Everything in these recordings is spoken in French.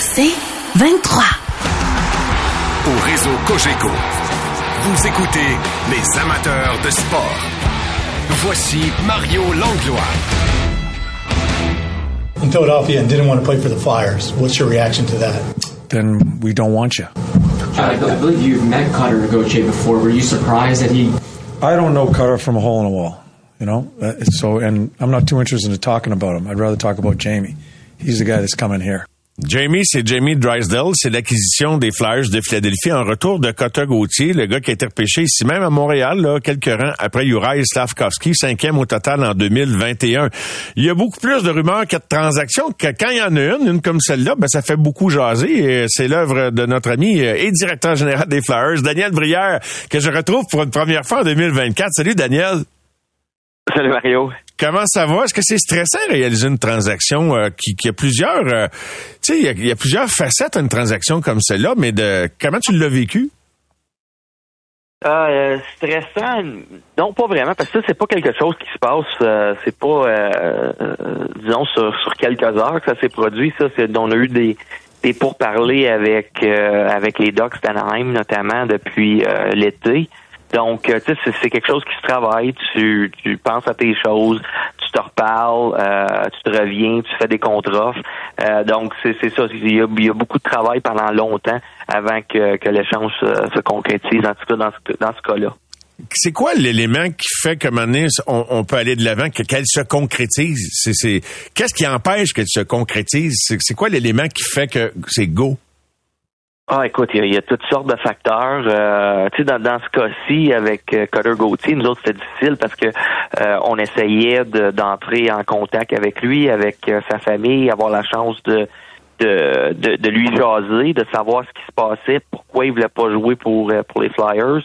C'est 23. Au réseau Cogeco, vous écoutez les amateurs de sport. Voici Mario Langlois. in Philadelphia and didn't want to play for the Flyers. What's your reaction to that? Then we don't want you. I believe you've met Cutter Gauthier before. Were you surprised that he? I don't know Cutter from a hole in a wall, you know. Uh, So, and I'm not too interested in talking about him. I'd rather talk about Jamie. He's the guy that's coming here. Jamie, c'est Jamie Drysdale. C'est l'acquisition des Flyers de Philadelphie en retour de Cotta Gauthier, le gars qui a été repêché ici même à Montréal, là, quelques rangs après Juraj Slavkovski, cinquième au total en 2021. Il y a beaucoup plus de rumeurs a de transactions que quand il y en a une, une comme celle-là, ben, ça fait beaucoup jaser. C'est l'œuvre de notre ami euh, et directeur général des Flyers, Daniel Brière, que je retrouve pour une première fois en 2024. Salut Daniel. Salut Mario. Comment ça va? Est-ce que c'est stressant de réaliser une transaction euh, qui, qui a plusieurs, euh, tu sais, il y a- il y, a plusieurs facettes à une transaction comme celle-là, mais de comment tu l'as vécu? Euh, stressant, non pas vraiment, parce que ça c'est pas quelque chose qui se passe, euh, c'est pas, euh, disons sur, sur quelques heures que ça s'est produit. Ça, c'est on a eu des des pourparlers avec avec les Ducks d'Anaheim notamment depuis l'été. Donc, euh, tu sais, c'est- quelque chose qui se travaille. Tu, tu penses à tes choses, tu te reparles, euh, tu te reviens, tu fais des contre-offres. Euh, donc, c'est ça. Il y, a, il y a beaucoup de travail pendant longtemps avant que, que l'échange se, se concrétise, en tout cas dans ce, dans ce cas-là. C'est quoi l'élément qui fait moment donné, on, on peut aller de l'avant, que- qu'elle se concrétise? C'est, c'est, qu'est-ce qui empêche qu'elle se concrétise? C'est, c'est quoi l'élément qui fait que c'est go? Ah, écoute, il y, y a toutes sortes de facteurs. Euh, tu sais, dans, dans ce cas-ci, avec euh, Cutter Gauthier, nous autres, c'était difficile parce que euh, on essayait de- d'entrer en contact avec lui, avec euh, sa famille, avoir la chance de, de, de, lui jaser, de savoir ce qui se passait, pourquoi il voulait pas jouer pour, euh, pour les Flyers.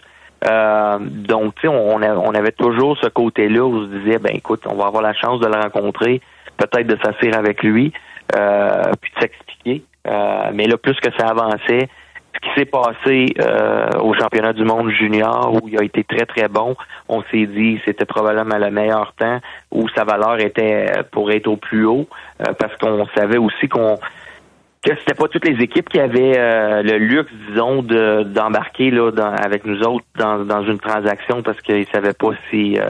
Euh, donc, tu sais, on, on avait toujours ce côté-là où on se disait, ben écoute, on va avoir la chance de le rencontrer, peut-être de s'asseoir avec lui, puis de s'expliquer. Euh, mais là, plus que ça avançait, ce qui s'est passé euh, au championnat du monde junior où il a été très très bon, on s'est dit c'était probablement le meilleur temps où sa valeur était euh, pour être au plus haut euh, parce qu'on savait aussi qu'on que c'était pas toutes les équipes qui avaient euh, le luxe, disons, de d'embarquer là dans- avec nous autres dans, dans une transaction parce qu'ils savaient pas si euh,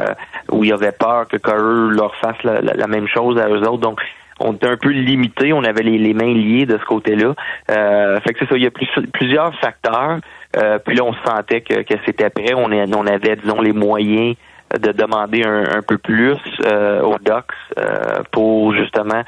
ou ils avaient peur que Curry leur fasse la, la- la même chose à eux autres. Donc on était un peu limité, on avait les, mains liées de ce côté-là. Euh, fait que c'est ça, il y a plus- plusieurs facteurs. Euh, puis là, on se sentait que, c'était prêt. On, avait, disons, les moyens de demander un, peu plus euh, aux Ducks euh, pour justement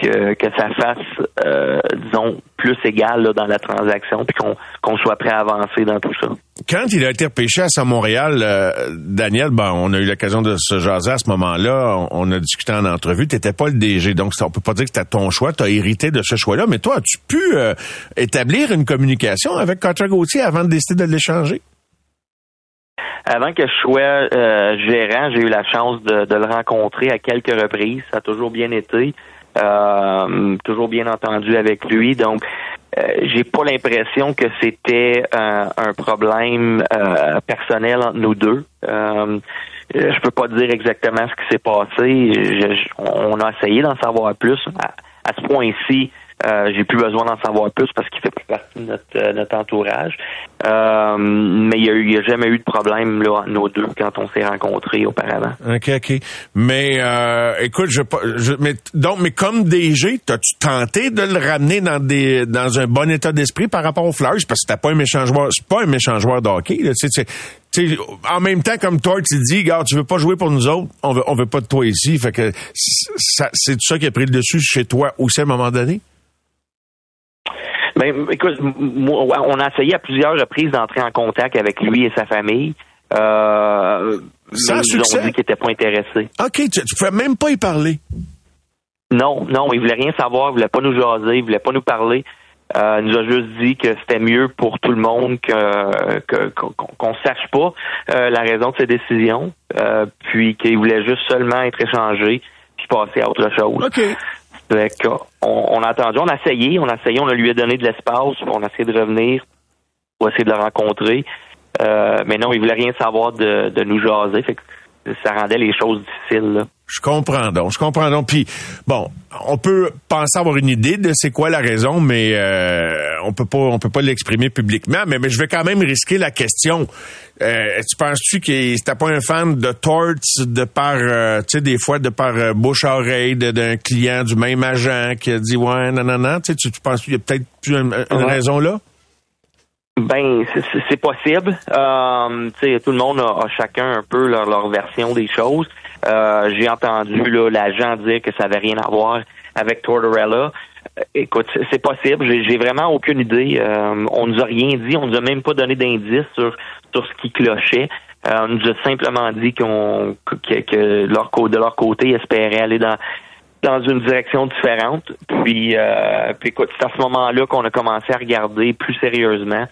que, que ça fasse, euh, disons, plus égal là, dans la transaction, puis qu'on soit prêt à avancer dans tout ça. Quand il a été repêché à Saint-Montréal, euh, Daniel, ben, on a eu l'occasion de se jaser à ce moment-là. On, on a discuté en entrevue. Tu n'étais pas le DG, donc on peut pas dire que c'était ton choix. Tu as hérité de ce choix-là. Mais toi, as-tu pu euh, établir une communication avec Carter Gauthier avant de décider de l'échanger? Avant que je sois euh, gérant, j'ai eu la chance de, de le rencontrer à quelques reprises. Ça a toujours bien été. Euh, toujours bien entendu avec lui. Donc, euh, j'ai pas l'impression que c'était euh, un problème personnel entre nous deux. Je peux pas dire exactement ce qui s'est passé. On a essayé d'en savoir plus. À, à ce point-ci, euh, j'ai plus besoin d'en savoir plus parce qu'il fait plus partie de notre, euh, notre entourage. Euh, mais il y a, a jamais eu de problème là, nous deux quand on s'est rencontrés auparavant. OK, OK. Mais euh, écoute, je, je mais donc mais comme DG, t'as-tu tenté de le ramener dans des dans un bon état d'esprit par rapport aux Flyers? Parce que c'était pas un méchant joueur, c'est pas un méchant joueur de hockey. Là, tu sais, tu sais, en même temps, comme toi, tu dis, gars, tu veux pas jouer pour nous autres, on veut on veut pas de toi ici. Fait que c'est ça qui a pris le dessus chez toi aussi à un moment donné? Ben, écoute, moi, on a essayé à plusieurs reprises d'entrer en contact avec lui et sa famille. Euh, Sans mais ils ont dit qu'ils n'étaient pas intéressés. OK, tu, tu pouvais même pas y parler. Non, non, il voulait rien savoir, il voulait pas nous jaser, il voulait pas nous parler. Euh, il nous a juste dit que c'était mieux pour tout le monde que que- qu'on qu'on sache pas euh, la raison de ses décisions, euh, puis qu'il voulait juste seulement être échangé puis passer à autre chose. OK. Fait que, on, on a attendu, on a essayé, on a essayé, on a lui a donné de l'espace, on a essayé de revenir pour essayer de le rencontrer. Euh, mais non, il voulait rien savoir de, de nous jaser. Fait que ça rendait les choses difficiles. Là. Je comprends donc, je comprends donc. Puis bon, on peut penser avoir une idée de c'est quoi la raison, mais euh, on peut pas, on peut pas l'exprimer publiquement. Mais, mais je vais quand même risquer la question. Euh, tu penses-tu que c'était pas un fan de Torts de par, euh, tu sais, des fois de par euh, bouche à oreille d'un client du même agent qui a dit ouais, non, non, non. Tu, tu penses qu'il y a peut-être plus une, une raison là? Ben, c'est possible. Euh, tout le monde a, a, chacun un peu leur, leur version des choses. Euh, J'ai entendu l'agent dire que ça avait rien à voir avec Tortorella. Euh, écoute, c'est possible. J'ai vraiment aucune idée. Euh, on nous a rien dit. On nous a même pas donné d'indice sur sur ce qui clochait. Euh, on nous a simplement dit qu'on que, que de leur côté espérait aller dans dans une direction différente. Puis, euh, puis écoute, c'est à ce moment-là qu'on a commencé à regarder plus sérieusement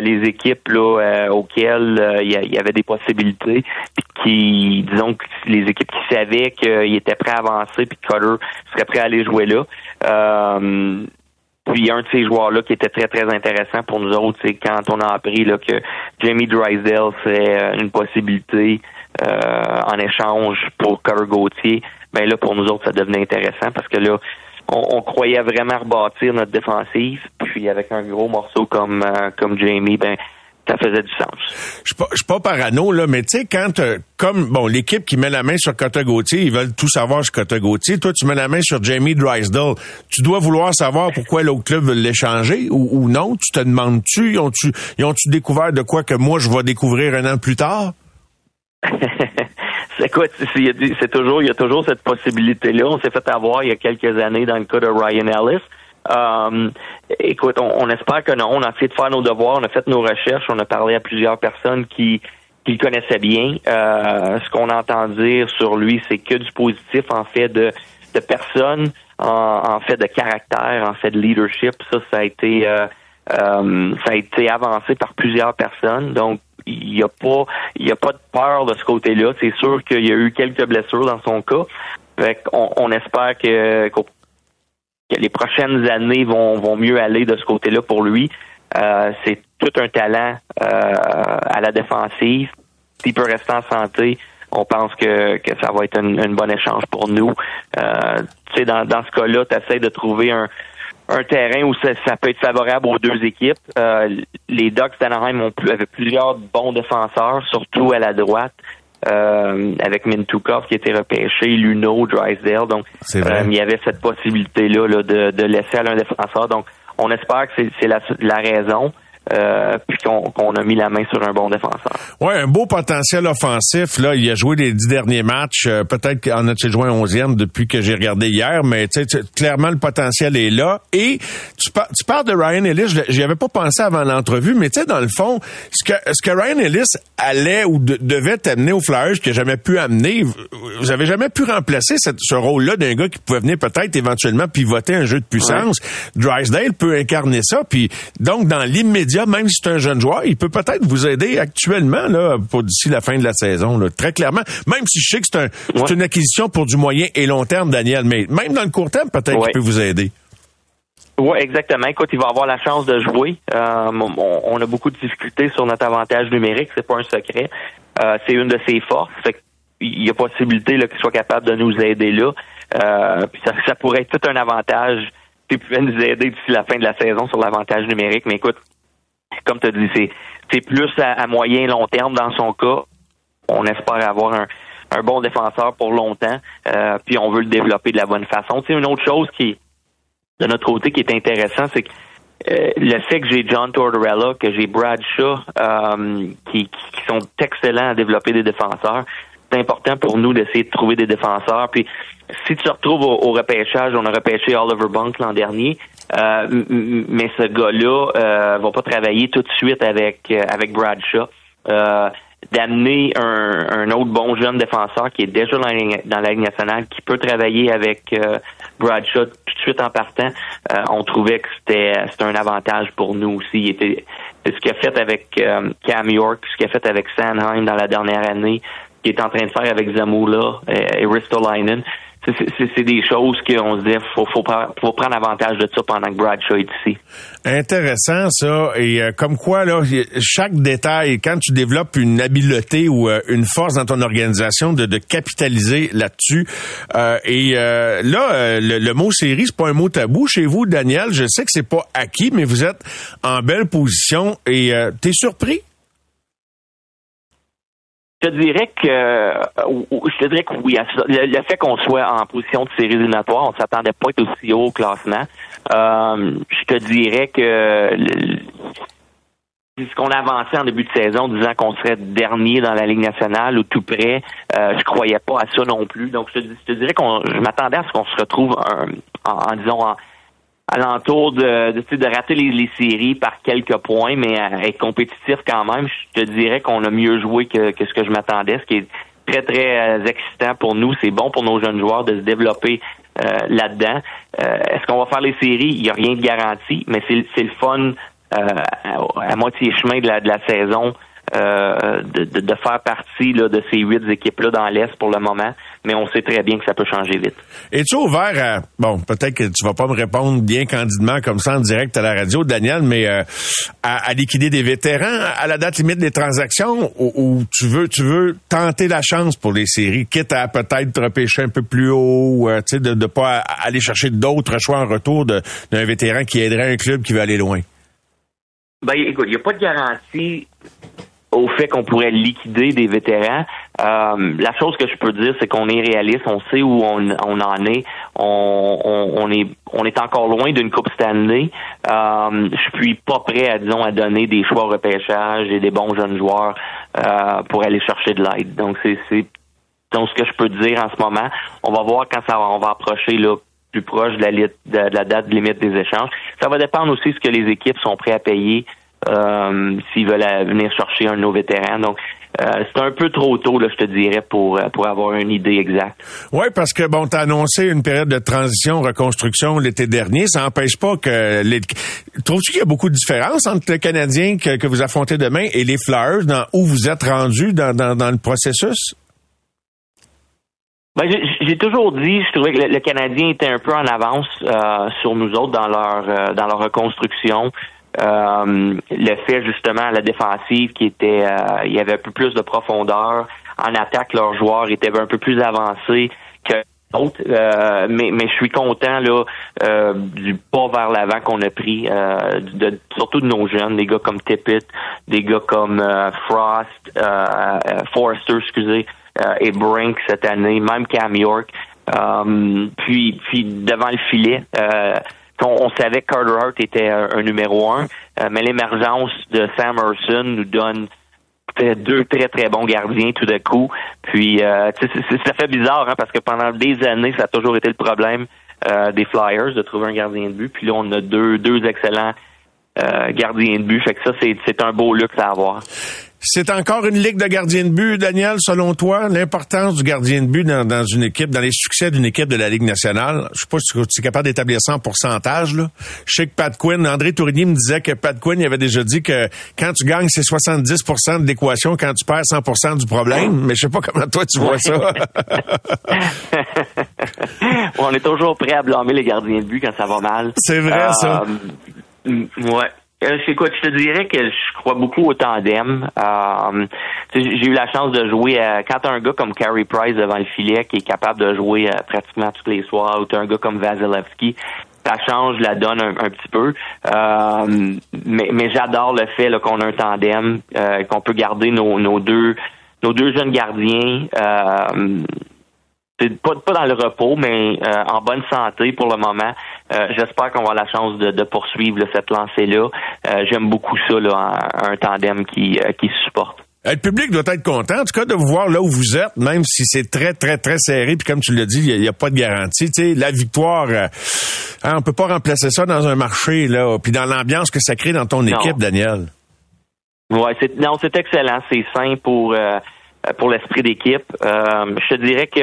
les équipes là, euh, auxquelles euh, il y, avait des possibilités, puis qui, disons les équipes qui savaient qu'ils étaient prêts à avancer, puis que Cutter serait prêt à aller jouer là. puis un de ces joueurs-là qui était très, très intéressant pour nous autres, c'est quand on a appris là, que Jamie Drysdale serait une possibilité en échange pour Cutter Gauthier, ben là, pour nous autres, ça devenait intéressant parce que là, on, croyait vraiment rebâtir notre défensive. Puis avec un gros morceau comme euh, comme Jamie, ben ça faisait du sens. Je suis pas, pas parano, là, mais tu sais, quand, euh, comme, bon, l'équipe qui met la main sur Cotta Gauthier, ils veulent tout savoir sur Cotta Gauthier. Toi, tu mets la main sur Jamie Drysdale. Tu dois vouloir savoir pourquoi l'autre club veut l'échanger ou, ou, non? Tu te demandes-tu, ils ont-tu, ont-tu découvert de quoi que moi je vais découvrir un an plus tard? Écoute, c'est toujours, il y a toujours cette possibilité-là. On s'est fait avoir il y a quelques années dans le cas de Ryan Ellis. Um, écoute, on, espère que non. On a essayé de faire nos devoirs, on a fait nos recherches, on a parlé à plusieurs personnes qui, qui le connaissaient bien. Euh, ce qu'on entend dire sur lui, c'est que du positif en fait de, de personnes, en, fait de caractère, en fait de leadership. Ça, ça a été euh, euh, ça a été avancé par plusieurs personnes. Donc, il n'y a pas il y a pas de peur de ce côté-là. C'est sûr qu'il y a eu quelques blessures dans son cas. Fait on, on espère que, que les prochaines années vont, vont mieux aller de ce côté-là pour lui. Euh, c'est tout un talent euh, à la défensive. S'il peut rester en santé, on pense que, que ça va être une, une bonne échange pour nous. Euh, tu sais, dans, dans ce cas-là, tu essaies de trouver un, un terrain où ça, peut être favorable aux deux équipes. Euh, les Ducks d'Anaheim ont avaient plusieurs bons défenseurs, surtout à la droite. Euh, avec Mintukov qui était repêché, Luno, Drysdale. Donc, euh, il y avait cette possibilité-là de, de laisser aller un défenseur. Donc, on espère que c'est la, la raison. Euh, puis qu'on a mis la main sur un bon défenseur. Ouais, un beau potentiel offensif. Là, il a joué les dix derniers matchs. Euh, peut-être qu'en a-t-il joué un onzième depuis que j'ai regardé hier, mais clairement le potentiel est là. Et tu, tu parles de Ryan Ellis. J'y avais pas pensé avant l'entrevue, mais tu sais, dans le fond, ce que, ce que Ryan Ellis allait ou devait amener aux Flyers que jamais pu amener, vous avez jamais pu remplacer ce rôle-là d'un gars qui pouvait venir peut-être éventuellement pivoter un jeu de puissance. Drysdale peut incarner ça. Puis donc dans l'immédiat même si c'est un jeune joueur, il peut peut-être vous aider actuellement là pour d'ici la fin de la saison, là, très clairement. Même si je sais que c'est un, une acquisition pour du moyen et long terme, Daniel, mais même dans le court terme, peut-être qu'il peut vous aider. Oui, exactement. Écoute, il va avoir la chance de jouer. Euh, on, a beaucoup de difficultés sur notre avantage numérique, c'est pas un secret. Euh, c'est une de ses forces. Fait il y a possibilité qu'il soit capable de nous aider là. Euh, puis ça, ça, pourrait être tout un avantage qui pouvait nous aider d'ici la fin de la saison sur l'avantage numérique. Mais écoute, comme tu as dit, c'est, plus à, moyen long terme dans son cas. On espère avoir un, bon défenseur pour longtemps, euh, puis on veut le développer de la bonne façon. Tu une autre chose qui, de notre côté, qui est intéressant, c'est que euh, le fait que j'ai John Tortorella, que j'ai Brad Shaw, euh, qui, sont excellents à développer des défenseurs, c'est important pour nous d'essayer de trouver des défenseurs. Puis si tu te retrouves au, repêchage, on a repêché Oliver Bunk l'an dernier, mais ce gars-là euh, va pas travailler tout de suite avec euh, avec Bradshaw. Euh, d'amener un, un, autre bon jeune défenseur qui est déjà dans la, dans la Ligue nationale, qui peut travailler avec euh, Bradshaw tout de suite en partant, on trouvait que c'était un avantage pour nous aussi. Il était ce qu'il a fait avec Cam York, ce qu'il a fait avec Sanheim dans la dernière année, ce qu'il est en train de faire avec Zamula et Ristolainen c'est des choses qu'on se dit, faut, faut, faut, prendre avantage de ça pendant que Bradshaw est ici. Intéressant ça, et euh, comme quoi là, chaque détail, quand tu développes une habileté ou euh, une force dans ton organisation, de, de capitaliser là-dessus. Euh, et là, le, mot série, c'est pas un mot tabou chez vous, Daniel. Je sais que c'est pas acquis, mais vous êtes en belle position et t'es surpris? Je te dirais que je te dirais que oui. Le, fait qu'on soit en position de série éliminatoire, on s'attendait pas à être aussi haut au classement. Euh, je te dirais que ce qu'on a avancé en début de saison, disant qu'on serait dernier dans la Ligue nationale ou tout près, euh, je croyais pas à ça non plus. Donc je te, dirais qu'on je m'attendais à ce qu'on se retrouve en, en, disons en, alentour de, de, de rater les, séries par quelques points, mais être compétitif quand même, je te dirais qu'on a mieux joué que, ce que je m'attendais, ce qui est très, très euh, excitant pour nous. C'est bon pour nos jeunes joueurs de se développer euh, là-dedans. Euh, est-ce qu'on va faire les séries? Il n'y a rien de garanti, mais c'est le fun à, moitié chemin de la, de la saison euh, de, de, faire partie là, de ces huit équipes-là dans l'Est pour le moment, mais on sait très bien que ça peut changer vite. Es-tu ouvert à, bon, peut-être que tu vas pas me répondre bien candidement comme ça en direct à la radio, Daniel, mais euh, à, liquider des vétérans à la date limite des transactions ou, tu veux tu veux tenter la chance pour les séries, quitte à peut-être repêcher un peu plus haut, euh, tu sais, de ne pas aller chercher d'autres choix en retour d'un vétéran qui aiderait un club qui veut aller loin? Ben, écoute, il n'y a pas de garantie au fait qu'on pourrait liquider des vétérans. Euh, la chose que je peux dire, c'est qu'on est réaliste, on sait où on, en est, on, est on est encore loin d'une coupe Stanley. Euh, je suis pas prêt à disons à donner des choix au repêchage et des bons jeunes joueurs euh, pour aller chercher de l'aide. Donc c'est donc ce que je peux dire en ce moment. On va voir quand ça va, on va approcher là plus proche de la, de la date limite des échanges. Ça va dépendre aussi de ce que les équipes sont prêtes à payer s'ils veulent venir chercher un nouveau vétéran. Donc, euh, c'est un peu trop tôt, là, je te dirais, pour, euh, pour avoir une idée exacte. Oui, parce que bon, tu as annoncé une période de transition, reconstruction l'été dernier. Ça n'empêche pas que les... Trouves-tu qu'il y a beaucoup de différences entre le Canadien que, que vous affrontez demain et les Flyers dans où vous êtes rendu dans, dans, dans le processus? Ben, j'ai toujours dit, je trouvais que le, Canadien était un peu en avance euh, sur nous autres dans leur dans leur reconstruction. Euh, le fait justement à la défensive qui était euh, il y avait un peu plus de profondeur. En attaque, leurs joueurs étaient un peu plus avancés que d'autres. Euh, mais, mais je suis content là du pas vers l'avant qu'on a pris, de, surtout de nos jeunes, des gars comme Tippett, des gars comme Frost, Forrester, excusez, et Brink cette année, même Cam York. puis, puis devant le filet, on, savait que Carter Hart était un, numéro un, euh, mais l'émergence de Sam nous donne deux très très bons gardiens tout d'un coup. Puis euh, ça fait bizarre hein, parce que pendant des années, ça a toujours été le problème euh, des Flyers de trouver un gardien de but. Puis là, on a deux deux excellents gardiens de but. Fait que ça, c'est un beau luxe à avoir. C'est encore une ligue de gardiens de but, Daniel, selon toi, l'importance du gardien de but dans, une équipe, dans les succès d'une équipe de la Ligue nationale? Je sais pas si tu es capable d'établir ça en pourcentage. Là. Je sais que Pat Quinn, André Tourigny me disait que Pat Quinn il avait déjà dit que quand tu gagnes, c'est 70% de l'équation, quand tu perds 100% du problème. Mais je sais pas comment toi tu vois ça. On est toujours prêt à blâmer les gardiens de but quand ça va mal. C'est vrai, ça. Euh, ouais. Euh, écoute, je te dirais que je crois beaucoup au tandem? Euh, j'ai eu la chance de jouer euh, quand t'as un gars comme Carey Price devant le filet qui est capable de jouer euh, pratiquement tous les soirs, ou t'as un gars comme Vasilevski, ça change la donne un, petit peu. mais, mais j'adore le fait qu'on a un tandem, qu'on peut garder nos, deux nos deux jeunes gardiens pas, dans le repos, mais euh, en bonne santé pour le moment. Euh, j'espère qu'on va avoir la chance de, poursuivre cette lancée-là. Euh, j'aime beaucoup ça, là, un, tandem qui, qui se supporte. Le public doit être content, en tout cas, de vous voir là où vous êtes, même si c'est très, très, très serré. Puis comme tu l'as dit, il n'y a, pas de garantie. Tu sais, la victoire, hein, on peut pas remplacer ça dans un marché, là. Puis dans l'ambiance que ça crée dans ton équipe, Daniel. Ouais, c'est non, c'est excellent. C'est sain pour pour l'esprit d'équipe. je te dirais que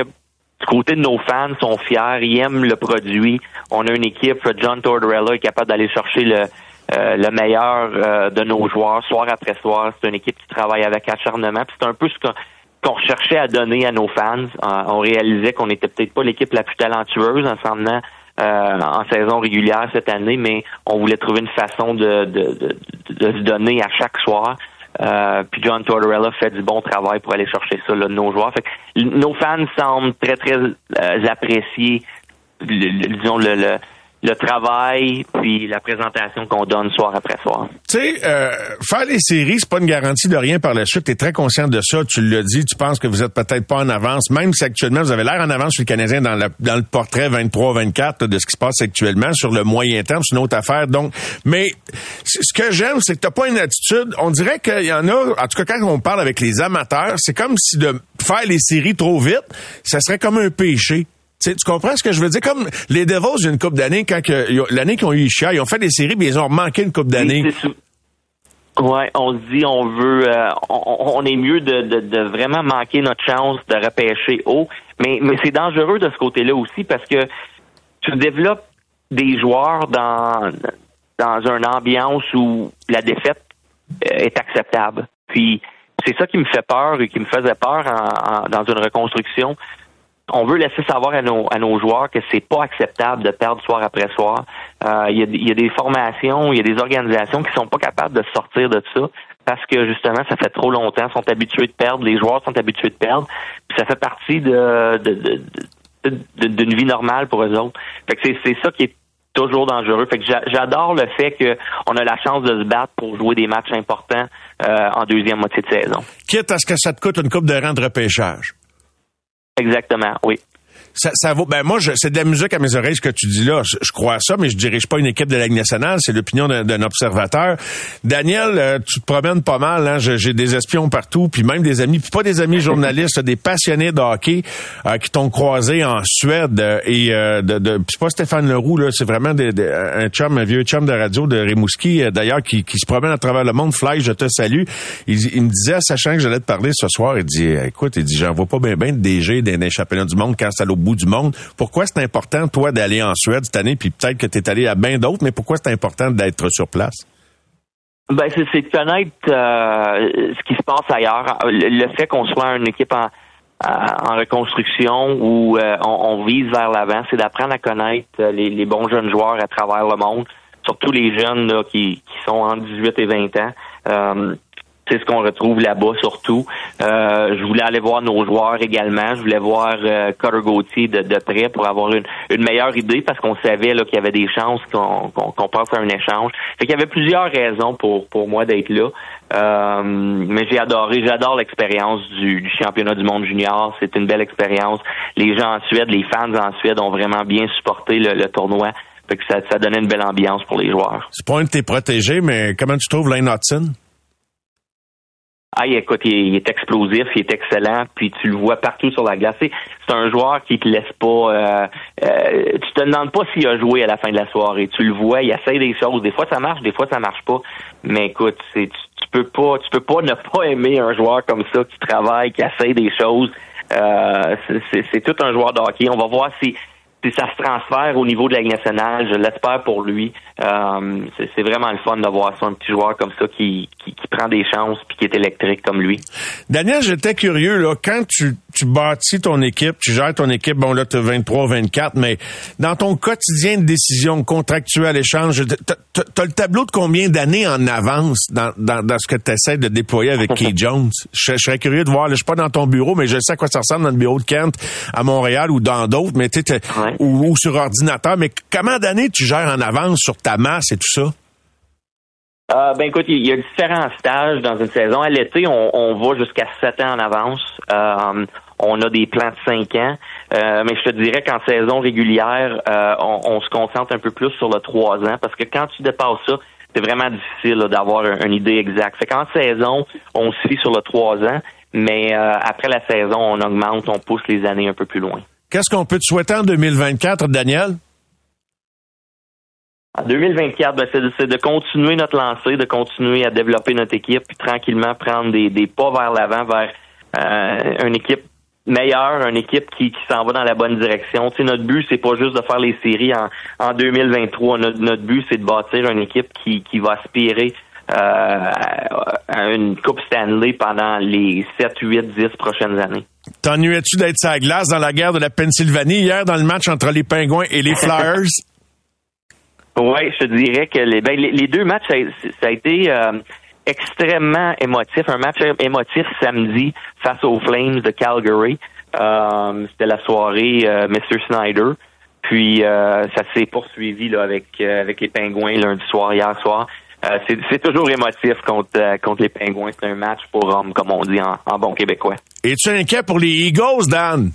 du côté de nos fans, sont fiers, ils aiment le produit. On a une équipe, John Tortorella est capable d'aller chercher le, euh, le meilleur euh, de nos joueurs soir après soir. C'est une équipe qui travaille avec acharnement. C'est un peu ce qu'on recherchait à donner à nos fans. on réalisait qu'on n'était peut-être pas l'équipe la plus talentueuse en s'en en saison régulière cette année, mais on voulait trouver une façon de, de, de, de se donner à chaque soir. Euh, puis John Tortorella fait du bon travail pour aller chercher ça là, de nos joueurs. Fait nos fans semblent très très euh, apprécier, disons le, le le travail puis la présentation qu'on donne soir après soir. Tu sais, euh, faire les séries, c'est pas une garantie de rien par la suite. Tu es très conscient de ça, tu l'as dit, tu penses que vous êtes peut-être pas en avance, même si actuellement vous avez l'air en avance sur le Canadien dans, dans le portrait 23-24 de ce qui se passe actuellement sur le moyen terme, c'est une autre affaire. Donc, mais ce que j'aime, c'est que t'as pas une attitude. On dirait qu'il y en a, en tout cas quand on parle avec les amateurs, c'est comme si de faire les séries trop vite, ça serait comme un péché tu comprends ce que je veux dire? Comme les Devils, j'ai une coupe d'années, quand l'année qu'ils ont eu Ishia, ils ont fait des séries, mais ils ont manqué une coupe d'années. Ouais, on se dit on veut euh, on, est mieux de, vraiment manquer notre chance de repêcher haut, mais mais c'est dangereux de ce côté-là aussi parce que tu développes des joueurs dans dans une ambiance où la défaite euh, est acceptable. Puis c'est ça qui me fait peur et qui me faisait peur dans une reconstruction on veut laisser savoir à nos, joueurs que c'est pas acceptable de perdre soir après soir. Euh, il y, a, des formations, il y a des organisations qui sont pas capables de sortir de ça parce que justement ça fait trop longtemps, sont habitués de perdre, les joueurs sont habitués de perdre, puis ça fait partie de, d'une vie normale pour eux autres. Fait que c'est ça qui est toujours dangereux. Fait que j'adore le fait qu'on a la chance de se battre pour jouer des matchs importants euh, en deuxième moitié de saison. Quitte à ce que ça te coûte une coupe de rang de repêchage. Exactement, oui. Ça, ça vaut. Ben moi, c'est de la musique à mes oreilles ce que tu dis là. Je, crois ça, mais je dirige pas une équipe de la nationale. C'est l'opinion d'un observateur. Daniel, euh, tu te promènes pas mal. Hein? J'ai des espions partout, puis même des amis, puis pas des amis journalistes, des passionnés de hockey euh, qui t'ont croisé en Suède. Euh, et de, de c'est pas Stéphane Leroux là, c'est vraiment un chum, un vieux chum de radio de Rimouski, d'ailleurs, qui, qui, se promène à travers le monde. Fly, je te salue. Il, il me disait, sachant que j'allais te parler ce soir, il dit, écoute, il dit, j'en vois pas bien ben de DG des, championnats du monde quand bout du monde. Pourquoi c'est important, toi, d'aller en Suède cette année, puis peut-être que tu es allé à bien d'autres, mais pourquoi c'est important d'être sur place? Ben, c'est de connaître euh, ce qui se passe ailleurs. Le, fait qu'on soit une équipe en, en reconstruction où euh, on, vise vers l'avant, c'est d'apprendre à connaître euh, les, bons jeunes joueurs à travers le monde, surtout les jeunes qui sont entre 18 et 20 ans. C'est ce qu'on retrouve là-bas surtout. Euh, je voulais aller voir nos joueurs également. Je voulais voir euh, Cutter Gauthier de, de, près pour avoir une, une meilleure idée parce qu'on savait qu'il y avait des chances qu'on qu'on passe à un échange. Fait qu'il y avait plusieurs raisons pour, pour moi d'être là. Euh, mais j'ai adoré, j'adore l'expérience du, championnat du monde junior. C'est une belle expérience. Les gens en Suède, les fans en Suède ont vraiment bien supporté le, tournoi. Fait que ça, ça donnait une belle ambiance pour les joueurs. C'est pas un de tes protégés, mais comment tu trouves Lane Hudson? Ah, écoute, il, est explosif, il est excellent, puis tu le vois partout sur la glace. C'est un joueur qui te laisse pas. Euh, euh, tu te demandes pas s'il a joué à la fin de la soirée. Tu le vois, il essaie des choses. Des fois ça marche, des fois ça marche pas. Mais écoute, c'est tu, peux pas, tu peux pas ne pas aimer un joueur comme ça qui travaille, qui essaie des choses. Euh, c'est tout un joueur de hockey. On va voir si puis ça se transfère au niveau de la Ligue nationale. Je l'espère pour lui. Euh, c'est vraiment le fun de voir ça, un petit joueur comme ça qui, qui, prend des chances puis qui est électrique comme lui. Daniel, j'étais curieux, là, quand tu, tu bâtis ton équipe, tu gères ton équipe, bon là, tu as 23-24, mais dans ton quotidien de décision contractuelle, échange, tu as le tableau de combien d'années en avance dans, dans, dans ce que tu essaies de déployer avec Key Jones? Je, serais curieux de voir, là, je suis pas dans ton bureau, mais je sais à quoi ça ressemble dans le bureau de Kent à Montréal ou dans d'autres, mais tu ou, sur ordinateur, mais comment d'années tu gères en avance sur ta masse et tout ça? Euh, ben écoute, il y a différents stages dans une saison. À l'été, on, va jusqu'à sept ans en avance. Euh, on a des plans de cinq ans. Euh, mais je te dirais qu'en saison régulière, on, se concentre un peu plus sur le trois ans parce que quand tu dépasses ça, c'est vraiment difficile d'avoir une idée exacte. Fait qu'en saison, on se fie sur le trois ans, mais après la saison, on augmente, on pousse les années un peu plus loin. Qu'est-ce qu'on peut te souhaiter en 2024, Daniel? En 2024, ben, c'est de, continuer notre lancée, de continuer à développer notre équipe, puis tranquillement prendre des, pas vers l'avant, vers euh, une équipe meilleure, une équipe qui, s'en va dans la bonne direction. Tu notre but, c'est pas juste de faire les séries en, en 2023. Notre, notre but, c'est de bâtir une équipe qui, qui va aspirer une Coupe Stanley pendant les 7, 8, 10 prochaines années. T'ennuies-tu d'être sa glace dans la guerre de la Pennsylvanie hier dans le match entre les Pingouins et les Flyers? oui, je dirais que les, ben, les, deux matchs, ça, a été extrêmement émotif. Un match émotif samedi face aux Flames de Calgary. Euh, c'était la soirée euh, Mr. Snyder. Puis euh, ça s'est poursuivi là, avec avec les Pingouins lundi soir, hier soir. C'est toujours émotif contre contre les Pingouins. C'est un match pour hommes, comme on dit en, en bon québécois. Es-tu inquiet pour les Eagles, Dan?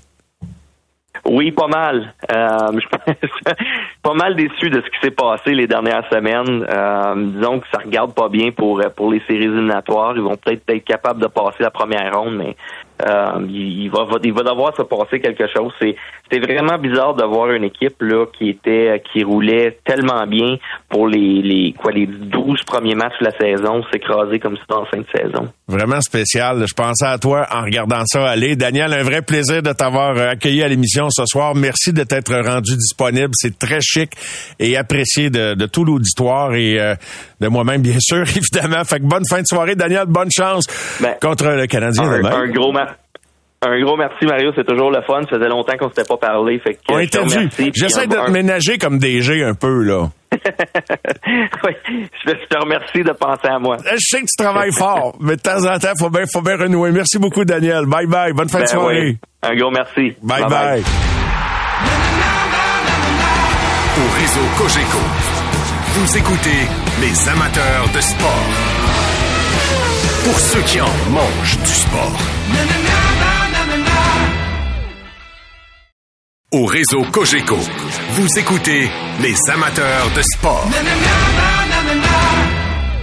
Oui, pas mal. Euh, je suis pas mal déçu de ce qui s'est passé les dernières semaines. Euh, disons que ça regarde pas bien pour pour les séries éliminatoires. Ils vont peut-être être capables de passer la première ronde, mais euh, il, va, il va devoir se passer quelque chose. C'est c'était vraiment bizarre de voir une équipe là qui était qui roulait tellement bien pour les les quoi les 12 premiers matchs de la saison s'écraser comme ça en fin de saison. Vraiment spécial. Je pensais à toi en regardant ça aller. Daniel, un vrai plaisir de t'avoir euh, accueilli à l'émission ce soir. Merci de t'être rendu disponible. C'est très chic et apprécié de, de tout l'auditoire et euh, de moi-même bien sûr évidemment. Fait que bonne fin de soirée Daniel, bonne chance ben, contre le Canadien un, un gros match un gros merci, Mario. C'est toujours le fun. Ça faisait longtemps qu'on s'était pas parlé. Fait que, On était J'essaie de te ménager comme DG un peu, là. oui, je te remercie de penser à moi. Je sais que tu travailles fort, mais de temps en temps, faut bien, faut bien renouer. Merci beaucoup, Daniel. Bye bye. Bonne fin de ben soirée. Un gros merci. Bye bye. bye. Au réseau Cogeco, vous écoutez les amateurs de sport. Pour ceux qui en mangent du sport. Au réseau Cogeco, vous écoutez les amateurs de sport.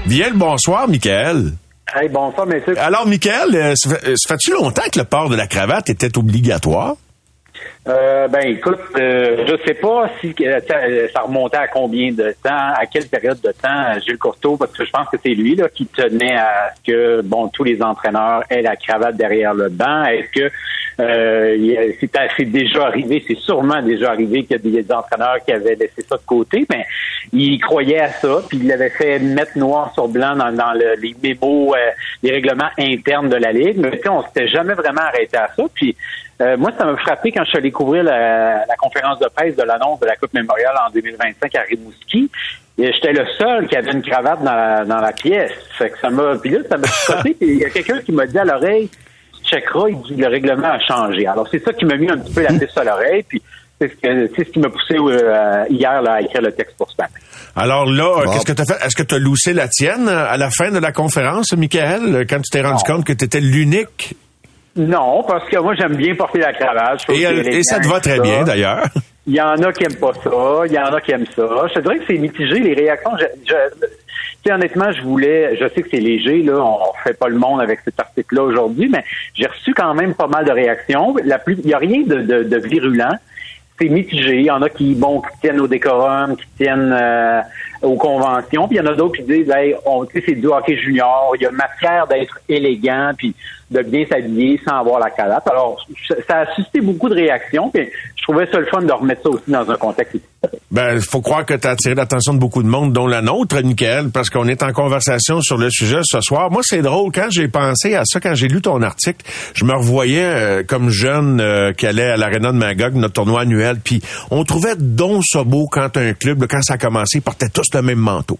Bien le bonsoir, Michael. Hey, bonsoir, messieurs. Alors, Michael, euh, ça fait-tu longtemps que le port de la cravate était obligatoire? Euh, ben écoute, euh, je sais pas si euh, ça, remontait à combien de temps, à quelle période de temps Gilles Courteau, parce que je pense que c'est lui là qui tenait à ce que bon tous les entraîneurs aient la cravate derrière le banc. Est-ce que euh, c'est déjà arrivé, c'est sûrement déjà arrivé qu'il y a des entraîneurs qui avaient laissé ça de côté, mais il croyait à ça, puis il l'avait fait mettre noir sur blanc dans, dans les mémos, les règlements internes de la ligue. Mais on s'était jamais vraiment arrêté à ça. Puis euh, moi, ça m'a frappé quand je suis allé couvrir la, conférence de presse de l'annonce de la Coupe mémoriale en 2025 à Rimouski. J'étais le seul qui avait une cravate dans la, dans la pièce. Fait que ça m'a. Puis là, ça m'a frappé. il y a quelqu'un qui m'a dit à l'oreille, tu checkeras, il dit le règlement a changé. Alors c'est ça qui m'a mis un petit peu la piste à l'oreille. Puis c'est ce, qui m'a poussé euh, hier là, à écrire le texte pour ce matin. Alors là, qu'est-ce que tu as fait? Est-ce que tu as loussé la tienne à la fin de la conférence, Michael, quand tu t'es rendu compte que tu étais l'unique non, parce que moi, j'aime bien porter la cravate. Et, ça te va très bien, d'ailleurs. Il y en a qui aiment pas ça, il y en a qui aiment ça. Je te dirais que c'est mitigé, les réactions. Je, honnêtement, je voulais, je sais que c'est léger, là, on fait pas le monde avec cet article-là aujourd'hui, mais j'ai reçu quand même pas mal de réactions. La plus, il y a rien de, de, virulent. C'est mitigé. Il y en a qui, bon, qui tiennent au décorum, qui tiennent euh, aux conventions, puis il y en a d'autres qui disent, ben, on, c'est du hockey junior, il y a matière d'être élégant, puis de bien s'habiller sans avoir la cravate. Alors, ça a suscité beaucoup de réactions, puis je trouvais ça le fun de remettre ça aussi dans un contexte ben, faut croire que tu as attiré l'attention de beaucoup de monde, dont la nôtre, Nickel, parce qu'on est en conversation sur le sujet ce soir. Moi, c'est drôle. Quand j'ai pensé à ça, quand j'ai lu ton article, je me revoyais euh, comme jeune euh, qui allait à l'aréna de Magog, notre tournoi annuel, puis on trouvait donc ça beau quand un club, quand ça a commencé, ils portaient tous le même manteau.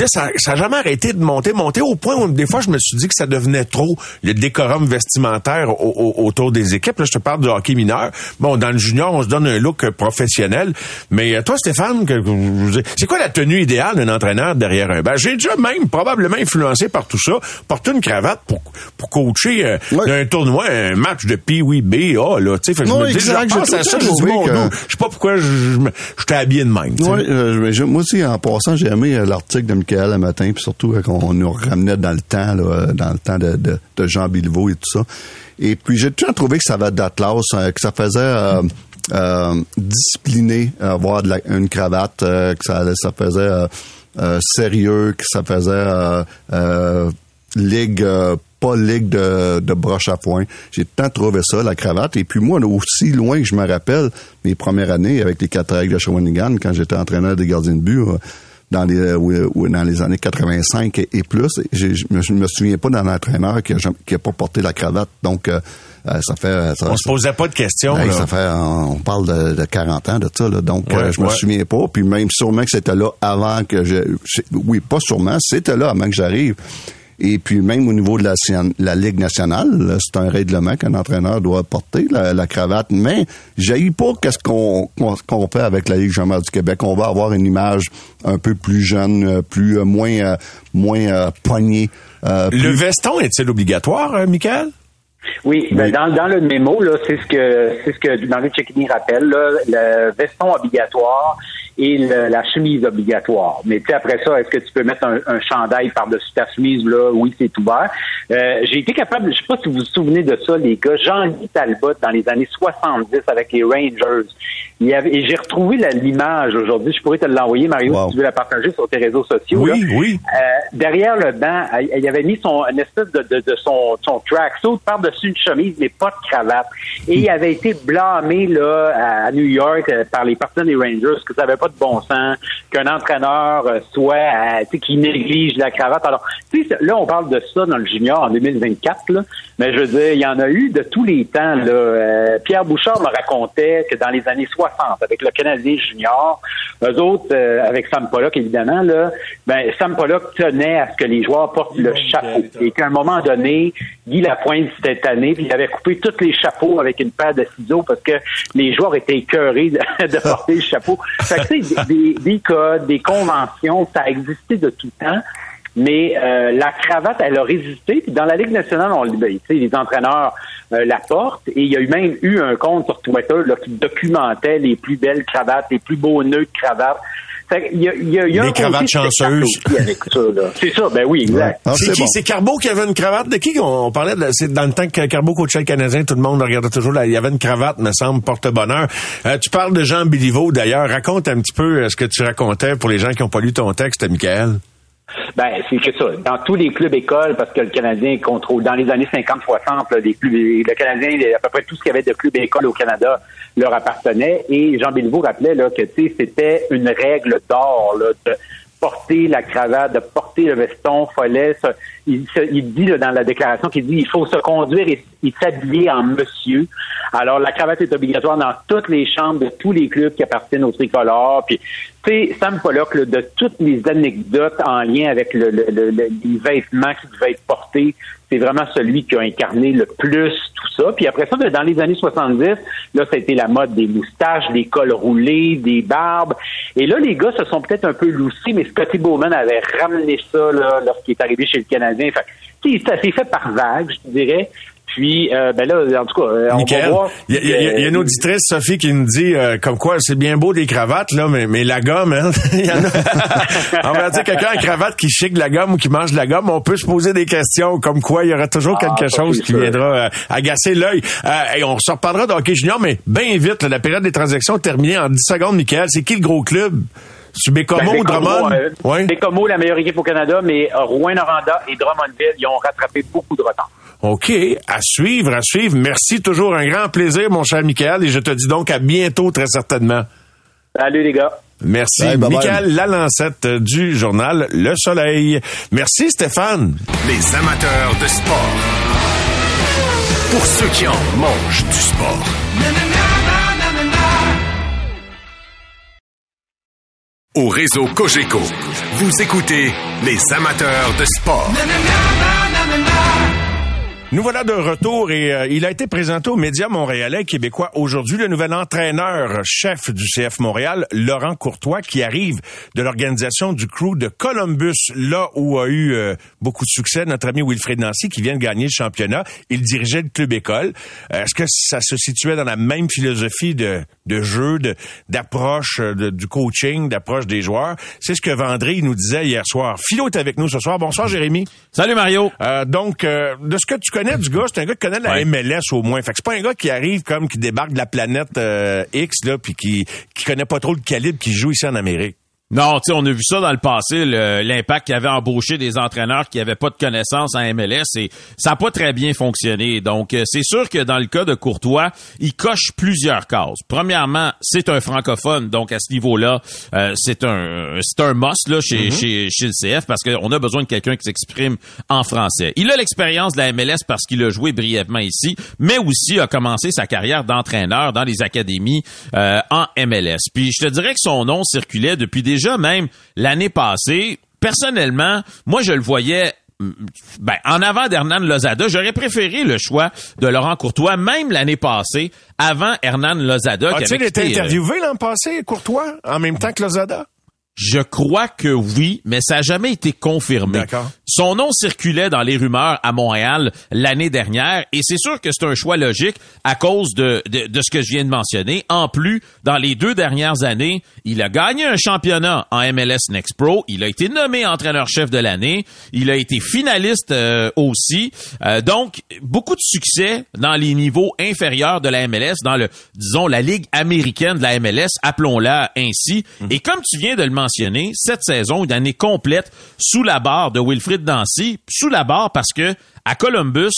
Puis ça, ça a jamais arrêté de monter, monter au point où des fois je me suis dit que ça devenait trop le décorum vestimentaire autour des équipes. Là, je te parle du hockey mineur. Bon, dans le junior, on se donne un look professionnel, mais euh, toi, Stéphane, c'est quoi la tenue idéale d'un entraîneur derrière un banc? J'ai déjà même probablement influencé par tout ça, porter une cravate pour, pour coacher euh, un tournoi, un match de Pee-Wee B, oh, là, tu sais, je me dis, je pense à ça, je dis, je sais pas pourquoi je, t'ai habillé de même. Oui, euh, moi aussi, en passant, j'ai aimé l'article de Le matin, puis surtout qu'on nous ramenait dans le temps, dans le temps de, Jean Bilvaux et tout ça. Et puis j'ai toujours trouvé que ça avait d'Atlas, que ça faisait euh, discipliné, avoir de la, une cravate, euh, que ça, faisait euh, euh, sérieux, que ça faisait ligue pas ligue de, broche à foin. J'ai tant trouvé ça, la cravate. Et puis moi, aussi loin que je me rappelle, mes premières années avec les quatre règles de Shawinigan, quand j'étais entraîneur des gardiens de but, dans les euh, ou- ou dans les années 85 et, et plus. Je me, je me souviens pas d'un entraîneur qui a, qui a pas porté la cravate. Donc euh, euh, ça fait ça, On se posait pas de questions. Là. ça fait, euh, on parle de, de 40 ans de ça, là. donc Ouais, euh, je me ouais. souviens pas. Puis même sûrement que c'était là avant que je... Oui, pas sûrement, c'était là avant que j'arrive. Et puis même au niveau de la, la Ligue nationale, c'est un règlement qu'un entraîneur doit porter, la, la cravate. Mais j'ai pas qu'est-ce qu'on qu'on qu'on fait avec la Ligue junior du Québec. On va avoir une image un peu plus jeune, euh, plus euh, moins euh, moins euh, poignée. Le plus- veston est-il obligatoire, Michael? Oui, ben dans, dans le mémo, là, c'est ce que c'est ce que Marie Cecchini rappelle, là, le veston obligatoire et le- la chemise obligatoire. Mais après ça, est-ce que tu peux mettre un, un chandail par-dessus ta chemise? Là, oui, c'est ouvert. Euh, j'ai été capable, je sais pas si vous vous souvenez de ça, les gars, Jean-Guy Talbot dans les années 70 avec les Rangers. Il y avait, et j'ai retrouvé l'image aujourd'hui. Je pourrais te l'envoyer, Mario, Wow. si tu veux la partager sur tes réseaux sociaux. Oui, là. oui. Euh, derrière le banc, il avait mis son une espèce de, de, de son, son tracksuit par-dessus une chemise, mais pas de cravate. Et il avait été blâmé là à New York euh, par les partisans des Rangers que ça n'avait pas de bon sens qu'un entraîneur euh, soit euh, tu sais, qui néglige la cravate. Alors, tu sais, là, on parle de ça dans le junior en 2024, là, mais je veux dire, il y en a eu de tous les temps. Là. Euh, Pierre Bouchard me racontait que dans les années 60, avec le Canadien junior, eux autres, euh, avec Sam Pollock, évidemment, là, ben, Sam Pollock tenait à ce que les joueurs portent le chapeau. Et qu'à un moment donné, Guy Lapointe s'était tanné, puis il avait coupé tous les chapeaux avec une paire de ciseaux parce que les joueurs étaient écœurés de, de porter le chapeau. Fait que, sais, des, des codes, des conventions, ça a existé de tout temps. Mais euh, la cravate, elle a résisté. Puis dans la Ligue nationale, on ben, les entraîneurs euh, la portent. Et il y a eu même eu un compte sur Twitter là, qui documentait les plus belles cravates, les plus beaux nœuds de cravates. Fait qu'il y a, il y a, il y a Les cravates chanceuses. aussi avec ça. là. C'est ça, ben oui, exact. C'est qui? bon. C'est Carbeau qui avait une cravate? De qui on, on parlait? C'est dans le temps que Carbeau coachait le Canadien, tout le monde regardait toujours. Là, il y avait une cravate, me semble, porte-bonheur. Euh, tu parles de Jean Béliveau, d'ailleurs. Raconte un petit peu euh, ce que tu racontais pour les gens qui n'ont pas lu ton texte, Michael. Ben, c'est que ça. Dans tous les clubs écoles, parce que le Canadien contrôle, dans les années 50-60, là, les clubs, le Canadien, à peu près tout ce qu'il y avait de clubs écoles au Canada leur appartenait. Et Jean Béliveau rappelait là, que c'était une règle d'or de porter la cravate, de porter le veston, se- il, il dit là, dans la déclaration qu'il dit il faut se conduire et, s'habiller en monsieur. Alors la cravate est obligatoire dans toutes les chambres de tous les clubs qui appartiennent au tricolore. Puis tu sais, Sam Pollock, là, de toutes les anecdotes en lien avec le- les vêtements qui devaient être portés, c'est vraiment celui qui a incarné le plus tout ça. Puis après ça, ben, dans les années 70, là, ça a été la mode des moustaches, des cols roulés, des barbes. Et là, les gars se sont peut-être un peu loussés, mais Scotty Bowman avait ramené ça là, lorsqu'il est arrivé chez le Canadien. Fait, ça s'est fait par vague, je te dirais. Puis, euh, ben là, en tout cas, euh, on va voir. il y, a- y a- il y a une Euh, auditrice, Sophie, qui nous dit euh, comme quoi c'est bien beau des cravates, là, mais, mais la gomme, hein, il y en a. on va dire quelqu'un en cravate qui chic de la gomme ou qui mange de la gomme, on peut se poser des questions comme quoi il y aura toujours Ah, quelque chose qui sûr. viendra euh, agacer l'œil. Euh, et on se reparlera de hockey junior, mais bien vite, là, la période des transactions est terminée en 10 secondes, Michael. C'est qui le gros club? Bécomo Ben, ou Drummond? Bécomo, euh, Ouais. Bécomo, la meilleure équipe au Canada, mais Rouen-Noranda et Drummondville, ils ont rattrapé beaucoup de retard. OK, à suivre, à suivre. Merci, toujours un grand plaisir, mon cher Michael, et je te dis donc à bientôt, très certainement. Salut les gars. Merci. Bye, bye, bye. Michael Lalancette du journal Le Soleil. Merci, Stéphane. Les amateurs de sport. Pour ceux qui en mangent du sport. Au réseau Cogeco, vous écoutez les amateurs de sport. Nous voilà de retour et euh, il a été présenté aux médias montréalais québécois aujourd'hui le nouvel entraîneur chef du CF Montréal, Laurent Courtois, qui arrive de l'organisation du crew de Columbus, là où a eu euh, beaucoup de succès notre ami Wilfred Nancy qui vient de gagner le championnat. Il dirigeait le club école. Euh, Est-ce que ça se situait dans la même philosophie de, de jeu, de- d'approche euh, de- du coaching, d'approche des joueurs? C'est ce que Vendry nous disait hier soir. Philo est avec nous ce soir. Bonsoir Jérémy. Salut Mario. Euh, donc, euh, de ce que tu connais du gars, c'est un gars qui connaît la Ouais. MLS au moins. Fait que c'est pas un gars qui arrive comme qui débarque de la planète euh, X là, puis qui qui connaît pas trop le calibre qui joue ici en Amérique. Non, tu sais, on a vu ça dans le passé, l'impact qu'il avait embauché des entraîneurs qui avaient pas de connaissances en MLS et ça n'a pas très bien fonctionné. Donc, euh, c'est sûr que dans le cas de Courtois, il coche plusieurs cases. Premièrement, c'est un francophone, donc à ce niveau-là, euh, c'est un c'est un must là chez, chez, chez le CF parce qu'on a besoin de quelqu'un qui s'exprime en français. Il a l'expérience de la MLS parce qu'il a joué brièvement ici, mais aussi a commencé sa carrière d'entraîneur dans les académies euh, en MLS. Puis je te dirais que son nom circulait depuis déjà même l'année passée. Personnellement, moi je le voyais mm, ben, en avant d'Hernan Lozada, j'aurais préféré le choix de Laurent Courtois, même l'année passée, avant Hernan Lozada. A-t-il été euh, interviewé l'an passé, Courtois, en même temps que Lozada? Je crois que oui, mais ça n'a jamais été confirmé. Son nom circulait dans les rumeurs à Montréal l'année dernière et c'est sûr que c'est un choix logique à cause de, de, de ce que je viens de mentionner. En plus, dans les deux dernières années, il a gagné un championnat en MLS Next Pro. Il a été nommé entraîneur-chef de l'année. Il a été finaliste euh, aussi. Euh, donc, beaucoup de succès dans les niveaux inférieurs de la MLS, dans le, disons, la Ligue américaine de la MLS, appelons-la ainsi. Et comme tu viens de le cette saison, une année complète sous la barre de Wilfrid Dancy, sous la barre parce que à Columbus,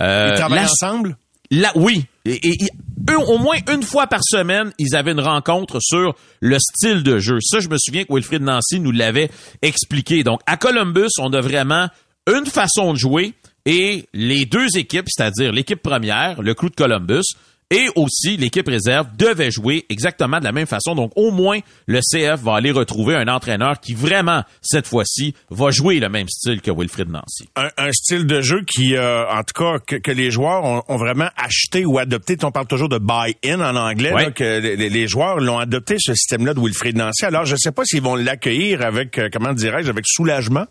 euh, Ils travaillent la- ensemble? Là, oui. Et, et- et eux, au moins une fois par semaine, ils avaient une rencontre sur le style de jeu. Ça, je me souviens que Wilfried Nancy nous l'avait expliqué. Donc, à Columbus, on a vraiment une façon de jouer et les deux équipes, c'est-à-dire l'équipe première, le crew de Columbus, et aussi l'équipe réserve devaient jouer exactement de la même façon. Donc, au moins, le CF va aller retrouver un entraîneur qui vraiment, cette fois-ci, va jouer le même style que Wilfried Nancy. un, un style de jeu qui, euh, en tout cas, que, que les joueurs ont, ont vraiment acheté ou adopté. On parle toujours de buy-in en anglais, Ouais. là, que les, les joueurs l'ont adopté, ce système-là de Wilfried Nancy. Alors, je ne sais pas s'ils vont l'accueillir avec, euh, comment dirais-je, avec soulagement.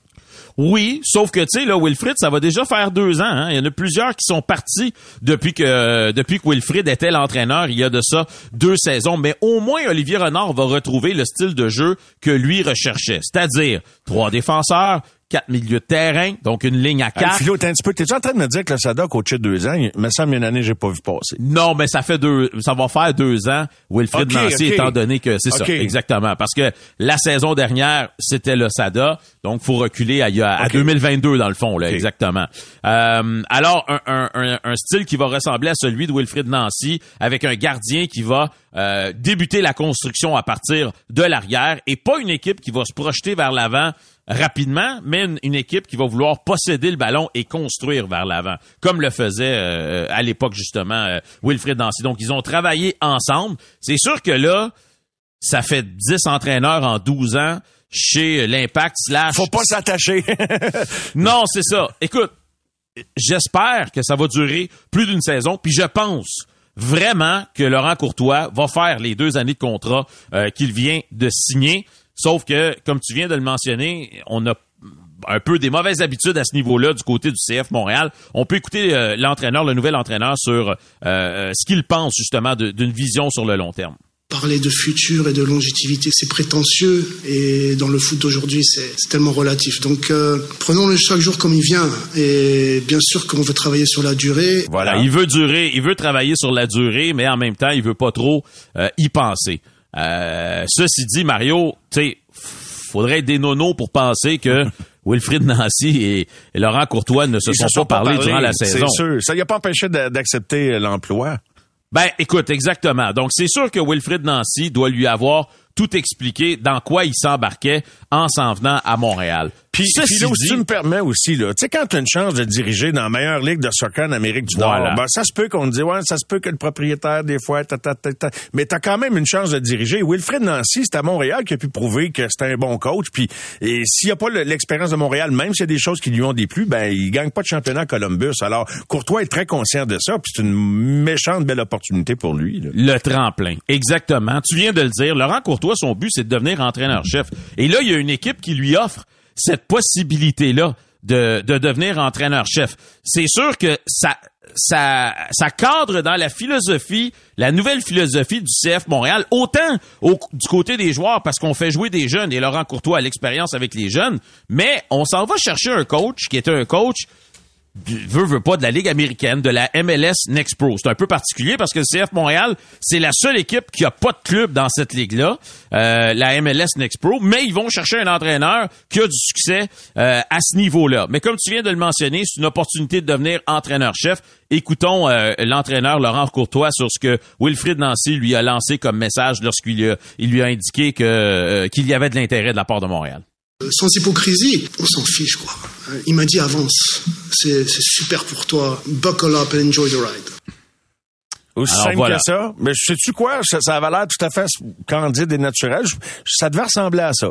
Oui, sauf que tu sais là, Wilfrid, ça va déjà faire deux ans. hein. Il y en a plusieurs qui sont partis depuis que depuis que Wilfrid était l'entraîneur. Il y a de ça deux saisons, mais au moins Olivier Renard va retrouver le style de jeu que lui recherchait, c'est-à-dire trois défenseurs, quatre milieux de terrain, donc une ligne à quatre. Philo, t'es un petit peu, t'es en train de me dire que le Sada a coaché deux ans? Il me semble une année, j'ai pas vu passer? Non, mais ça fait deux, ça va faire deux ans, Wilfrid Ok, Nancy, étant donné que c'est ça, exactement. Parce que la saison dernière, c'était le SADA, donc faut reculer à, à Ok. 2022 dans le fond, là, exactement. Euh, alors, un, un- un- un style qui va ressembler à celui de Wilfrid Nancy, avec un gardien qui va euh, débuter la construction à partir de l'arrière, et pas une équipe qui va se projeter vers l'avant rapidement, mais une, une équipe qui va vouloir posséder le ballon et construire vers l'avant, comme le faisait euh, à l'époque justement euh, Wilfrid Nancy. Donc ils ont travaillé ensemble. C'est sûr que là, ça fait 10 entraîneurs en 12 ans chez l'Impact slash Faut pas s'attacher. non, c'est ça. Écoute, j'espère que ça va durer plus d'une saison, puis je pense vraiment que Laurent Courtois va faire les deux années de contrat euh, qu'il vient de signer. Sauf que, comme tu viens de le mentionner, on a un peu des mauvaises habitudes à ce niveau-là du côté du CF Montréal. On peut écouter euh, l'entraîneur, le nouvel entraîneur, sur euh, ce qu'il pense justement d'une vision sur le long terme. Parler de futur et de longévité, c'est prétentieux et dans le foot d'aujourd'hui, c'est c'est tellement relatif. Donc euh, prenons-le chaque jour comme il vient et bien sûr qu'on veut travailler sur la durée. Voilà, il veut durer, il veut travailler sur la durée, mais en même temps, il veut pas trop euh, y penser. Euh, ceci dit, Mario, tu sais, faudrait être des nonos pour penser que Wilfrid Nancy et, et Laurent Courtois ne se sont, se pas parlé durant la saison. C'est sûr. Ça y a pas empêché d'accepter euh, l'emploi. Ben, écoute, exactement. Donc, c'est sûr que Wilfrid Nancy doit lui avoir tout expliqué dans quoi il s'embarquait en s'en venant à Montréal. Puis, Ceci Philo, si dit- tu me permets aussi, là, tu sais, quand tu as une chance de diriger dans la meilleure ligue de soccer en Amérique du Voilà. Nord, ben, ça se peut qu'on te dise, ouais, ça se peut que le propriétaire, des fois, ta, ta, ta, ta. mais t'as quand même une chance de diriger. Wilfred Nancy, c'est à Montréal qui a pu prouver que c'était un bon coach. Puis, et s'il n'y a pas le- l'expérience de Montréal, même s'il y a des choses qui lui ont déplu, ben, il gagne pas de championnat à Columbus. Alors, Courtois est très conscient de ça, puis c'est une méchante belle opportunité pour lui, là. Le tremplin. Exactement. Tu viens de le dire. Laurent Courtois, son but, c'est de devenir entraîneur-chef. Et là, il y a une équipe qui lui offre cette possibilité-là de, de devenir entraîneur-chef. C'est sûr que ça, ça, ça cadre dans la philosophie, la nouvelle philosophie du CF Montréal, autant au- du côté des joueurs, parce qu'on fait jouer des jeunes et Laurent Courtois a l'expérience avec les jeunes, mais on s'en va chercher un coach qui était un coach veut, veut pas de la Ligue américaine, de la MLS Next Pro. C'est un peu particulier parce que le CF Montréal, c'est la seule équipe qui a pas de club dans cette ligue-là, euh, la MLS Next Pro, mais ils vont chercher un entraîneur qui a du succès euh, à ce niveau-là. Mais comme tu viens de le mentionner, c'est une opportunité de devenir entraîneur-chef. Écoutons euh, l'entraîneur Laurent Courtois sur ce que Wilfried Nancy lui a lancé comme message lorsqu'il il lui a indiqué que qu'il y avait de l'intérêt de la part de Montréal. Sans hypocrisie, on s'en fiche, quoi. Il m'a dit avance, c'est super pour toi, buckle up and enjoy the ride. Aussi simple que ça. Mais sais-tu quoi? Ça, ça avait l'air tout à fait candide et naturel. Ça devait ressembler à ça.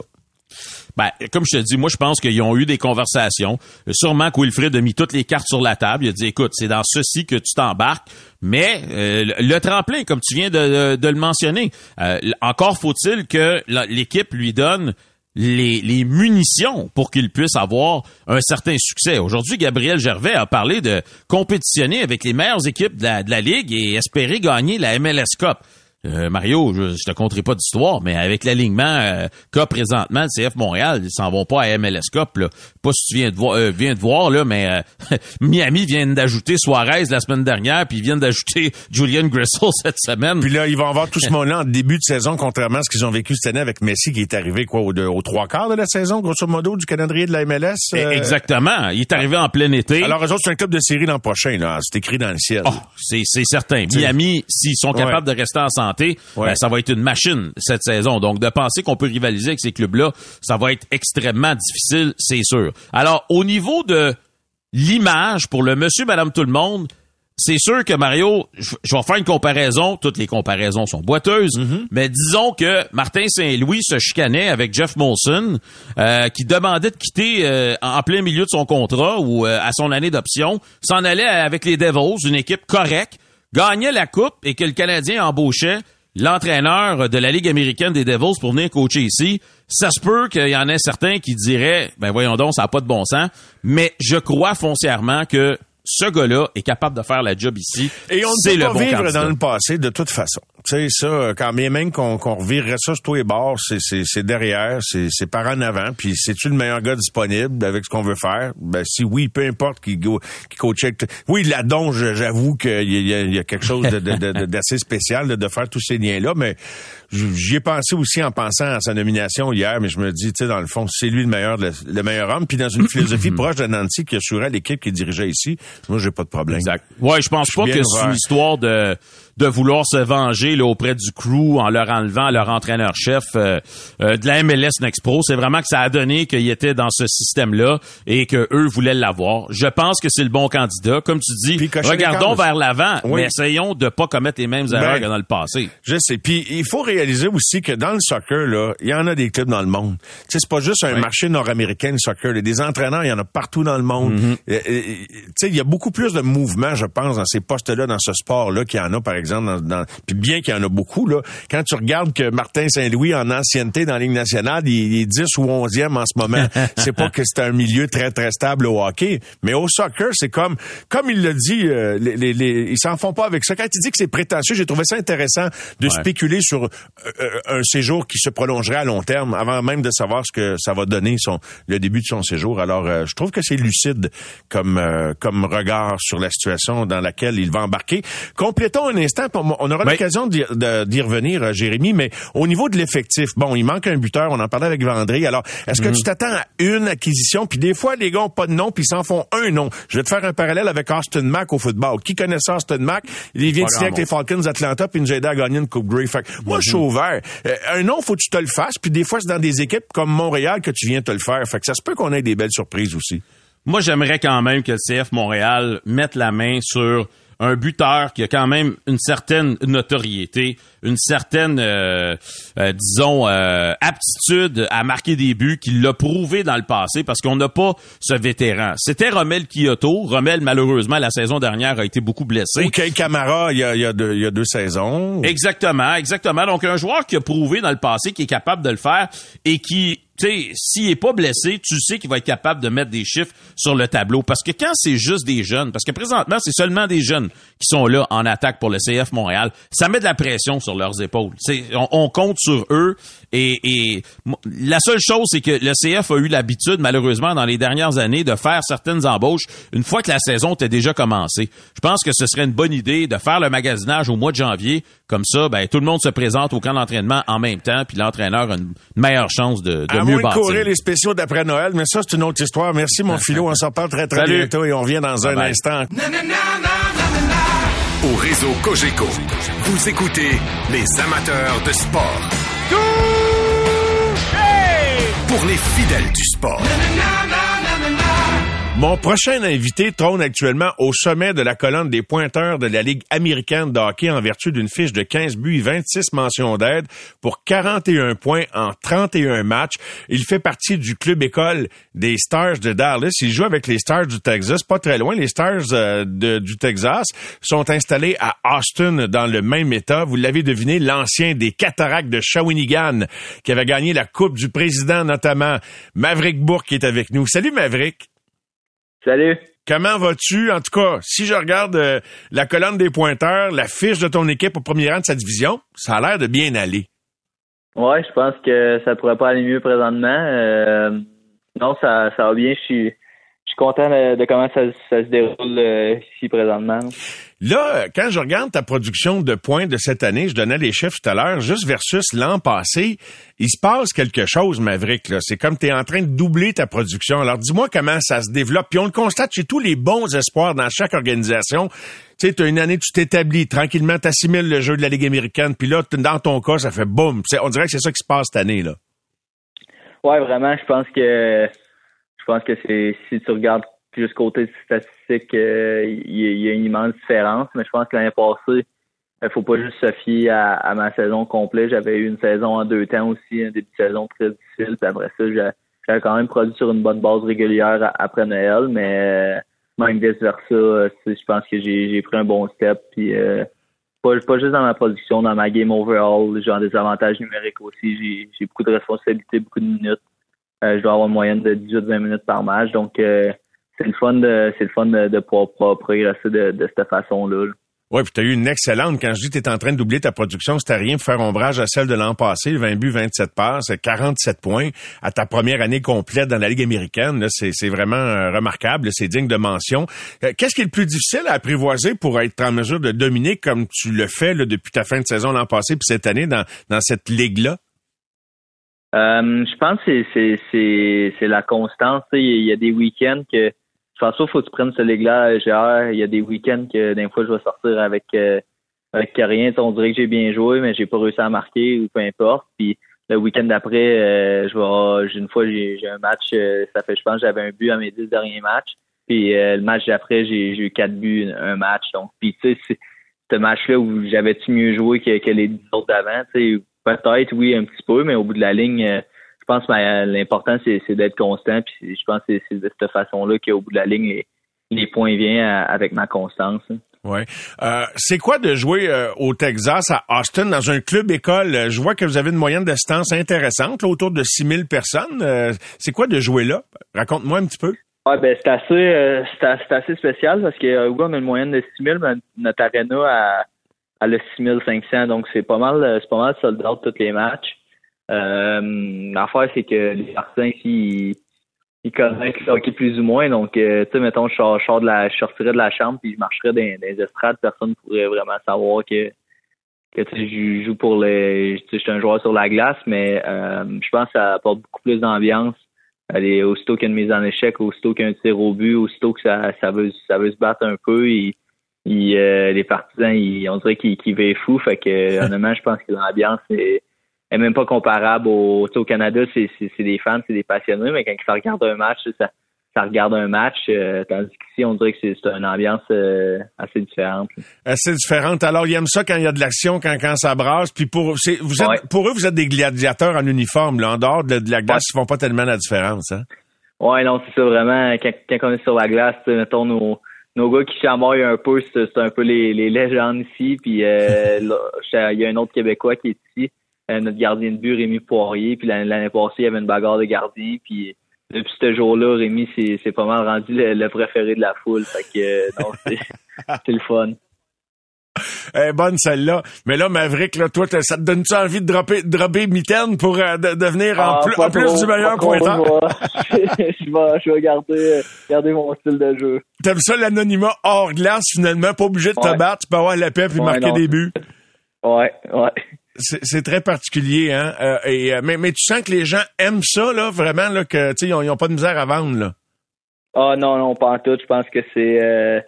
Ben, comme je te dis, moi, je pense qu'ils ont eu des conversations. Sûrement que Wilfred a mis toutes les cartes sur la table. Il a dit, écoute, c'est dans ceci que tu t'embarques. Mais euh, le tremplin, comme tu viens de, le mentionner, euh, encore faut-il que l'équipe lui donne les, munitions pour qu'il puisse avoir un certain succès. Aujourd'hui, Gabriel Gervais a parlé de compétitionner avec les meilleures équipes de la, de la Ligue et espérer gagner la MLS Cup. Euh, Mario, je, je te conterai pas d'histoire, mais avec l'alignement euh, qu'a présentement le CF Montréal, ils s'en vont pas à MLS Cup. Là. Pas si tu viens de voir, euh, viens de voir là, mais euh, Miami vient d'ajouter Suarez la semaine dernière, puis ils viennent d'ajouter Julian Grissel cette semaine. Puis là, ils vont avoir tout ce monde-là en début de saison, contrairement à ce qu'ils ont vécu cette année avec Messi, qui est arrivé quoi au, trois quarts de la saison, grosso modo, du calendrier de la MLS. E, exactement. Il est arrivé en plein été. Alors, eux autres, c'est un club de série l'an prochain. là. C'est écrit dans le ciel. Oh, c'est certain. Miami, s'ils sont capables de rester en santé ben, ça va être une machine cette saison. Donc, de penser qu'on peut rivaliser avec ces clubs-là, ça va être extrêmement difficile, c'est sûr. Alors, au niveau de l'image pour le monsieur, madame, tout le monde, c'est sûr que Mario, je, vais faire une comparaison. Toutes les comparaisons sont boiteuses, mm-hmm. mais disons que Martin Saint-Louis se chicanait avec Jeff Molson, euh, qui demandait de quitter euh, en plein milieu de son contrat ou euh, à son année d'option, s'en allait avec les Devils, une équipe correcte, gagnait la coupe et que le Canadien embauchait l'entraîneur de la Ligue américaine des Devils pour venir coacher ici, ça se peut qu'il y en ait certains qui diraient, ben voyons donc, ça n'a pas de bon sens, mais je crois foncièrement que ce gars-là est capable de faire la job ici. Et on ne peut pas vivre dans le passé de toute façon. Tu sais, ça, quand bien même qu'on qu'on revirerait ça sur tous les bords, c'est derrière, c'est par en avant, puis c'est-tu le meilleur gars disponible avec ce qu'on veut faire? Ben si oui, peu importe qui, qui coach Oui, la donge, j'avoue qu'il y, y, a quelque chose d'assez spécial de, de faire tous ces liens-là, mais j'y ai pensé aussi en pensant à sa nomination hier, mais je me dis, tu sais, dans le fond, c'est lui le meilleur, le, meilleur homme, puis dans une philosophie proche de Nancy qui assurait l'équipe qui dirigeait ici, moi, j'ai pas de problème. Exact. Ouais, je pense pas que c'est une histoire de de vouloir se venger là, auprès du crew en leur enlevant leur entraîneur-chef euh, euh, de la MLS Next Pro. C'est vraiment que ça a donné qu'ils étaient dans ce système-là et que eux voulaient l'avoir. Je pense que c'est le bon candidat. Comme tu dis, regardons vers l'avant, mais essayons de pas commettre les mêmes erreurs ben, que dans le passé. Je sais. Puis il faut réaliser aussi que dans le soccer, là, il y en a des clubs dans le monde. C'est pas juste un marché nord-américain le soccer. Il y a des entraîneurs, il y en a partout dans le monde. Tu sais, il y a beaucoup plus de mouvements, je pense, dans ces postes-là, dans ce sport-là, qu'il y en a, par exemple exemple, dans, puis bien qu'il y en a beaucoup, là, quand tu regardes que Martin Saint-Louis, en ancienneté dans la Ligue nationale, il, est 10 ou 11e en ce moment. c'est pas que c'est un milieu très, très stable au hockey, mais au soccer, c'est comme, comme il le dit, euh, les, les, ils s'en font pas avec ça. Quand il dit que c'est prétentieux, j'ai trouvé ça intéressant de spéculer sur euh, euh, un séjour qui se prolongerait à long terme avant même de savoir ce que ça va donner son, le début de son séjour. Alors, je trouve que c'est lucide comme, comme regard sur la situation dans laquelle il va embarquer. Complétons un instant on aura l'occasion d'y revenir, euh, Jérémy, mais au niveau de l'effectif, bon, il manque un buteur, on en parlait avec Vendry. Alors, est-ce que mhm. tu t'attends à une acquisition? Puis des fois, les gars ont pas de nom, puis ils s'en font un nom. Je vais te faire un parallèle avec Austin Mack au football. Qui connaît ça, Austin Mack? Il vient de signer avec les Falcons d'Atlanta, puis il nous a aidé à gagner une Coupe Grey. Fait moi, je suis mhm. ouvert. Euh, un nom, faut que tu te le fasses, puis des fois, c'est dans des équipes comme Montréal que tu viens te le faire. Fait que ça se peut qu'on ait des belles surprises aussi. Moi, j'aimerais quand même que le CF Montréal mette la main sur un buteur qui a quand même une certaine notoriété, une certaine, euh, euh, disons, euh, aptitude à marquer des buts, qu'il l'a prouvé dans le passé, parce qu'on n'a pas ce vétéran. C'était Romel Kyoto. Romel, malheureusement, la saison dernière a été beaucoup blessé. Ou Camara, il y a, il y a, deux, il y a deux saisons. Exactement, exactement. Donc, un joueur qui a prouvé dans le passé qu'il est capable de le faire et qui sais, s'il est pas blessé, tu sais qu'il va être capable de mettre des chiffres sur le tableau. Parce que quand c'est juste des jeunes, parce que présentement, c'est seulement des jeunes qui sont là en attaque pour le CF Montréal, ça met de la pression sur leurs épaules. On, on, compte sur eux. Et, et la seule chose, c'est que le CF a eu l'habitude, malheureusement, dans les dernières années, de faire certaines embauches une fois que la saison était déjà commencée. Je pense que ce serait une bonne idée de faire le magasinage au mois de janvier. Comme ça, ben, tout le monde se présente au camp d'entraînement en même temps, puis l'entraîneur a une meilleure chance de, de mieux bâtir. courir les spéciaux d'après Noël, mais ça, c'est une autre histoire. Merci, mon philo. On s'en parle très, très bientôt et on revient dans un instant. Au réseau Cogeco, vous écoutez les amateurs de sport. Pour les fidèles du sport. Mon prochain invité trône actuellement au sommet de la colonne des pointeurs de la Ligue américaine de hockey en vertu d'une fiche de 15 buts et 26 mentions d'aide pour 41 points en 31 matchs. Il fait partie du club école des Stars de Dallas. Il joue avec les Stars du Texas, pas très loin. Les Stars euh, du Texas sont installés à Austin dans le même état. Vous l'avez deviné, l'ancien des cataractes de Shawinigan qui avait gagné la Coupe du Président notamment. Maverick Bourque est avec nous. Salut Maverick. Salut. Comment vas-tu? En tout cas, si je regarde euh, la colonne des pointeurs, la fiche de ton équipe au premier rang de sa division, ça a l'air de bien aller. Ouais, je pense que ça pourrait pas aller mieux présentement. Euh, non, ça, ça va bien. Je suis, je suis content de, comment ça, se déroule euh, ici présentement. Là, quand je regarde ta production de points de cette année, je donnais les chiffres tout à l'heure, juste versus l'an passé, il se passe quelque chose, Maverick. C'est comme tu es en train de doubler ta production. Alors dis-moi comment ça se développe. Puis on le constate chez tous les bons espoirs dans chaque organisation. Tu sais, tu une année, tu t'établis tranquillement, tu assimiles le jeu de la Ligue américaine. Puis là, dans ton cas, ça fait boum. On dirait que c'est ça qui se passe cette année. là. Ouais, vraiment, je pense que je pense que c'est si tu regardes juste côté statistique, euh, il y, a une immense différence. Mais je pense que l'année passée, il faut pas juste se fier à, ma saison complète. J'avais eu une saison en deux temps aussi, un début de saison très difficile. Puis après ça, j'avais quand même produit sur une bonne base régulière après Noël, mais euh, même vice versa, je pense que j'ai pris un bon step. Puis euh, pas, juste dans ma production, dans ma game overall, j'ai des avantages numériques aussi. J'ai beaucoup de responsabilités, beaucoup de minutes. je dois avoir une moyenne de 18-20 minutes par match. Donc c'est le fun de c'est le fun de, pouvoir, progresser de, de cette façon-là. Oui, puis tu as eu une excellente. Quand je dis que tu es en train de doubler ta production, c'était rien pour faire ombrage à celle de l'an passé, 20 buts, 27 passes, 47 points à ta première année complète dans la Ligue américaine. C'est vraiment euh, remarquable, c'est digne de mention. Euh, qu'est-ce qui est le plus difficile à apprivoiser pour être en mesure de dominer comme tu le fais là, depuis ta fin de saison l'an passé puis cette année dans, dans cette ligue-là? Euh, je pense que c'est la constance. Il y a des week-ends que François, faut que tu prennes ce ligue-là Il y a des week-ends que des fois je vais sortir avec euh, avec rien. On dirait que j'ai bien joué, mais j'ai pas réussi à marquer ou peu importe. Puis le week-end d'après, euh, je vais une fois j'ai un match, euh, ça fait je pense j'avais un but à mes dix derniers matchs. Puis euh, le match d'après, j'ai eu quatre buts, un match. Donc, puis tu sais, ce match-là où j'avais-tu mieux joué que, que les dix autres d'avant, tu sais, peut-être oui un petit peu, mais au bout de la ligne je pense que l'important, c'est d'être constant. Puis je pense que c'est de cette façon-là qu'au bout de la ligne, les, points viennent avec ma constance. Hein. Oui. Euh, c'est quoi de jouer euh, au Texas, à Austin, dans un club école? Je vois que vous avez une moyenne de distance intéressante, autour de 6000 personnes. Euh, c'est quoi de jouer là? Raconte-moi un petit peu. Ouais, ben, c'est assez, c'est assez spécial parce que oui, on a une moyenne de 6000, mais notre arena a, a le 6500, donc c'est pas mal, c'est pas mal sold out tous les matchs. Euh, L'affaire, c'est que les garçons ici, ils, connaissent le plus ou moins. Donc, euh, tu sais, mettons, je, sors, de la, je sortirais de la chambre puis je marcherais dans, les estrades. Personne ne pourrait vraiment savoir que, que je joue pour les. Je suis un joueur sur la glace, mais euh, je pense que ça apporte beaucoup plus d'ambiance. Allez, aussitôt qu'il y a une mise en échec, aussitôt qu'il y a un tir au but, aussitôt que ça, ça, veut, ça veut se battre un peu, il, euh, les partisans, ils, on dirait qu'ils qu veillent fou. Fait que, honnêtement, je pense que l'ambiance est est même pas comparable au, au Canada, c'est des fans, c'est des passionnés, mais quand ça regarde un match, ça, ça regarde un match, euh, tandis qu'ici, on dirait que c'est une ambiance euh, assez différente. Assez différente. Alors, ils aiment ça quand il y a de l'action, quand, quand ça brasse. Puis pour, vous êtes, pour eux, vous êtes des gladiateurs en uniforme. Là. En dehors de, la glace, ils font pas tellement la différence. Hein? Oui, non, c'est ça vraiment. Quand, quand, on est sur la glace, mettons nos, nos gars qui chamoyent un peu, c'est un peu les, les légendes ici. Puis euh, il y a un autre Québécois qui est ici notre gardien de but, Rémi Poirier. Puis l'année passée, il y avait une bagarre de gardien. Puis depuis ce jour-là, Rémi, c'est pas mal rendu le, préféré de la foule. Fait que non, c'est le fun. Eh, bonne celle-là. Mais là, Maverick, là, toi, ça te donne-tu envie de dropper, dropper mitaine pour euh, devenir en, ah, plus, du meilleur pointeur? je, vais, je vais garder, garder mon style de jeu. T'aimes ça l'anonymat hors glace, finalement, pas obligé de te battre, tu peux avoir la paix puis marquer des buts. Ouais, ouais. C'est très particulier, hein. Euh, et, euh, mais, mais tu sens que les gens aiment ça, là, vraiment, là, que, tu sais, ils ont, pas de misère à vendre, là. Ah non, non, pas en tout. Je pense que c'est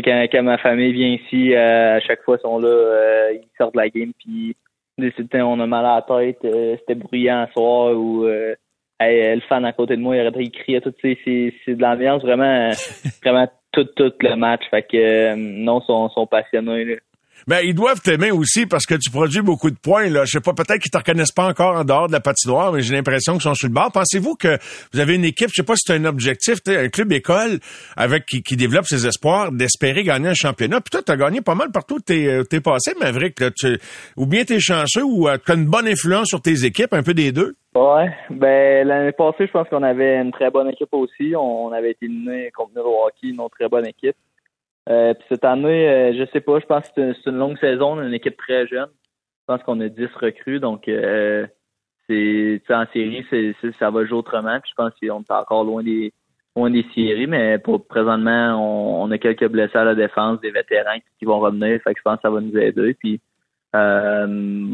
quand, quand, ma famille vient ici, euh, à chaque fois, ils sont là, euh, ils sortent de la game, puis on a mal à la tête, euh, c'était bruyant ce soir, ou le fan à côté de moi, il de crier, tout, c'est, c'est de l'ambiance vraiment, vraiment tout, tout le match. Fait que, non, ils sont, sont passionnés, là. Ben, ils doivent t'aimer aussi parce que tu produis beaucoup de points. Là. Je sais pas, peut-être qu'ils te reconnaissent pas encore en dehors de la patinoire, mais j'ai l'impression qu'ils sont sur le bord. Pensez-vous que vous avez une équipe, je sais pas si c'est un objectif, un club école avec qui, qui développe ses espoirs d'espérer gagner un championnat. Puis toi, tu as gagné pas mal partout t'es, euh, t'es passé, Maverick. Là, tu, ou bien t'es chanceux ou euh, tu as une bonne influence sur tes équipes, un peu des deux? Ouais, ben l'année passée, je pense qu'on avait une très bonne équipe aussi. On avait été éliminé contre Milwaukee, une autre très bonne équipe. Euh, puis cette année, euh, je sais pas, je pense que c'est une, longue saison, une équipe très jeune. Je pense qu'on a 10 recrues, donc euh, c'est en série, ça va jouer autrement. Puis je pense qu'on est encore loin des loin des séries, mais pour présentement, on, a quelques blessés à la défense, des vétérans qui vont revenir. Fait que je pense que ça va nous aider. Puis euh,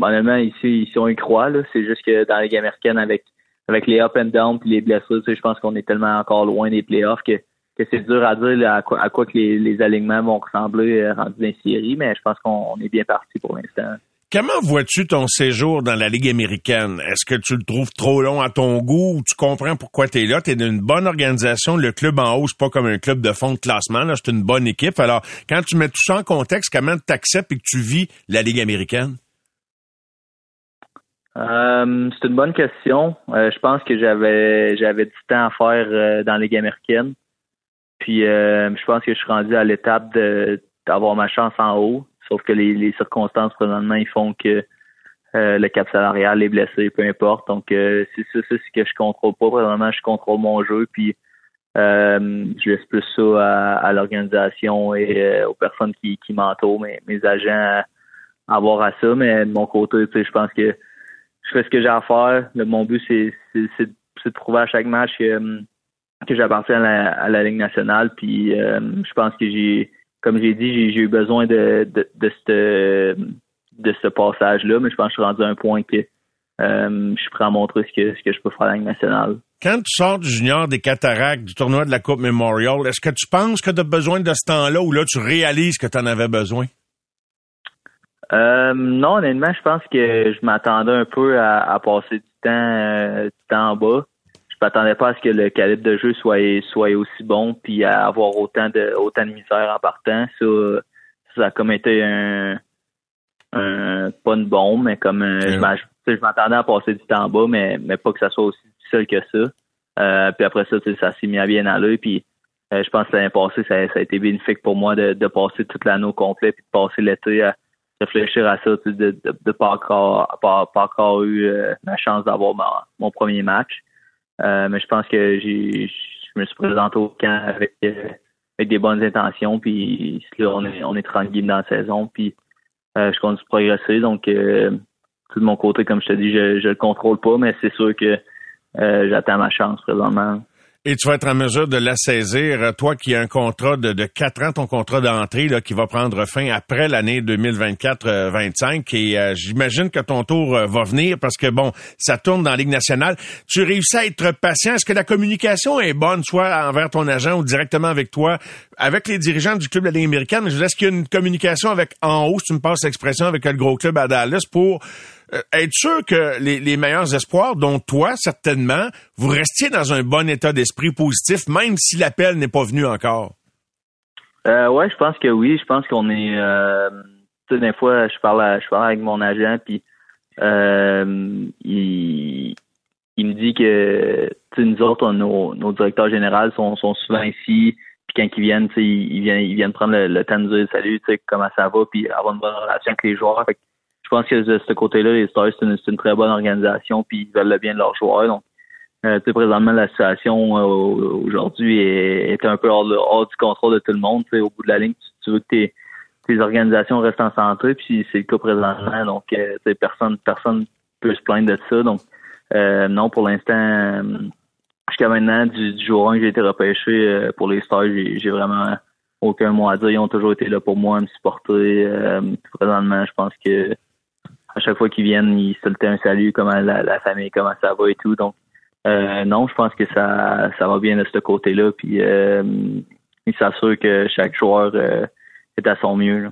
honnêtement, ici, ici on y croit. C'est juste que dans la Ligue américaine, avec avec les up and down puis les blessures, je pense qu'on est tellement encore loin des playoffs que que c'est dur à dire à, quoi, à quoi que les, alignements vont ressembler euh, rendus dans série, mais je pense qu'on est bien parti pour l'instant. Comment vois-tu ton séjour dans la Ligue américaine? Est-ce que tu le trouves trop long à ton goût ou tu comprends pourquoi tu es là? Tu es d'une bonne organisation. Le club en haut, c'est pas comme un club de fond de classement. C'est une bonne équipe. Alors, quand tu mets tout ça en contexte, comment tu acceptes et que tu vis la Ligue américaine? Euh, c'est une bonne question. Euh, je pense que j'avais j'avais du temps à faire dans la Ligue américaine. Puis euh, je pense que je suis rendu à l'étape de d'avoir ma chance en haut. Sauf que les, circonstances présentement, ils font que euh, le cap salarial, les blessés, peu importe. Donc euh, c'est ça, c'est ce que je contrôle pas. Présentement, je contrôle mon jeu. Puis je laisse plus ça à, l'organisation et aux personnes qui, qui m'entourent, mes, mes agents à, avoir à ça. Mais de mon côté, je pense que je fais ce que j'ai à faire. Mon but, c'est, de prouver à chaque match que j'appartiens à la, Ligue nationale. Puis euh, je pense que j'ai, comme j'ai dit, j'ai eu besoin de, de, de, ce, de ce passage-là, mais je pense que je suis rendu à un point que euh, je suis prêt à montrer ce que, ce que je peux faire à la Ligue nationale. Quand tu sors du junior des cataractes, du tournoi de la Coupe Memorial, est-ce que tu penses que tu as besoin de ce temps-là ou là tu réalises que tu en avais besoin? Euh, non, honnêtement, je pense que je m'attendais un peu à, passer du temps, du temps en bas m'attendais pas à ce que le calibre de jeu soit soit aussi bon puis à avoir autant de autant de misère en partant. Ça, ça a comme été un, un pas une bombe, mais comme euh, je m'attendais à passer du temps en bas, mais, mais pas que ça soit aussi difficile que ça. Euh, puis après ça, ça s'est mis à bien aller. Puis euh, je pense que l'année passée, ça, ça, a été bénéfique pour moi de, de passer toute l'année au complet puis de passer l'été à réfléchir à ça, de ne de, de, pas encore pas, pas encore eu la chance d'avoir mon premier match. Euh, mais je pense que j'ai je me suis présenté au camp avec, euh, avec des bonnes intentions. Puis là, on est, on est tranquille dans la saison. Puis euh, je continue de progresser. Donc, tout de mon côté, comme je te dis, je, je le contrôle pas, mais c'est sûr que j'attends ma chance présentement et tu vas être en mesure de la saisir. Toi qui as un contrat de, 4 ans, ton contrat d'entrée là, qui va prendre fin après l'année 2024-25. Et euh, j'imagine que ton tour euh, va venir parce que, bon, ça tourne dans la Ligue nationale. Tu réussis à être patient. Est-ce que la communication est bonne, soit envers ton agent ou directement avec toi, avec les dirigeants du club de la Ligue américaine? Est-ce qu'il y a une communication avec en haut, si tu me passes l'expression, avec le gros club à Dallas pour euh, être sûr que les, meilleurs espoirs, dont toi certainement, vous restiez dans un bon état d'esprit positif, même si l'appel n'est pas venu encore. Euh, ouais, je pense que oui. Je pense qu'on est. Euh, des fois, je parle, je parle avec mon agent, puis euh, il, il me dit que nous autres, nos, directeurs généraux sont, souvent ici. Puis quand ils viennent, ils viennent, prendre le, temps de dire salut, comment ça va, puis avoir une bonne relation avec les joueurs je pense que de ce côté-là, les Stars, c'est une, très bonne organisation, puis ils veulent le bien de leurs joueurs. Donc, euh, présentement, la situation euh, aujourd'hui est, est, un peu hors, du contrôle de tout le monde. au bout de la ligne, tu, tu veux que tes, tes, organisations restent en santé, puis c'est le cas présentement. Donc, euh, personne personne peut se plaindre de ça. Donc, euh, non, pour l'instant, euh, jusqu'à maintenant, du, du, jour 1 que j'ai été repêché euh, pour les Stars, j'ai vraiment aucun mot à dire. Ils ont toujours été là pour moi, à me supporter. présentement, je pense que à chaque fois qu'ils viennent, ils soltaient un salut, comment la, la, famille, comment ça va et tout. Donc, euh, non, je pense que ça, ça va bien de ce côté-là. Puis, euh, il s'assure que chaque joueur euh, est à son mieux. Là.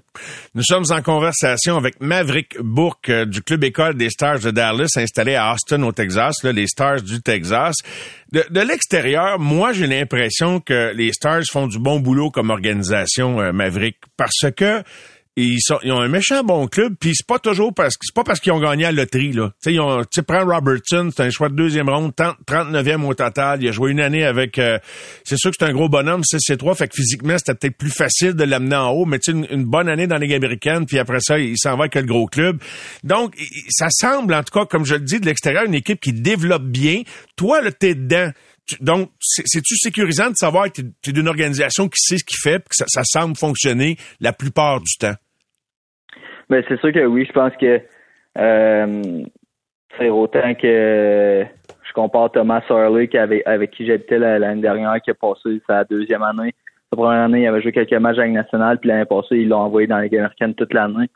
Nous sommes en conversation avec Maverick Bourque euh, du club école des Stars de Dallas, installé à Austin au Texas, là, les Stars du Texas. De, de l'extérieur, moi, j'ai l'impression que les Stars font du bon boulot comme organisation, euh, Maverick, parce que ils, sont, ils ont un méchant bon club, puis c'est pas toujours parce que c'est pas parce qu'ils ont gagné à la loterie là. Tu sais, prends Robertson, c'est un choix de deuxième ronde, 39e au total. Il a joué une année avec. Euh, c'est sûr que c'est un gros bonhomme, c'est 3 fait que physiquement c'était peut-être plus facile de l'amener en haut, mais tu une, une, bonne année dans les américaine, puis après ça il s'en va avec le gros club. Donc ça semble en tout cas, comme je le dis de l'extérieur, une équipe qui développe bien. Toi, là, t'es dedans donc, c'est-tu sécurisant de savoir que tu es, d'une organisation qui sait ce qu'il fait, que ça, semble fonctionner la plupart du temps? Ben, c'est sûr que oui. Je pense que euh, c'est autant que je compare Thomas Hurley avec, avec qui j'habitais l'année dernière, qui a passé sa deuxième année. Sa première année, il avait joué quelques matchs avec National, puis l'année passée, ils l'ont envoyé dans les américaine toute l'année.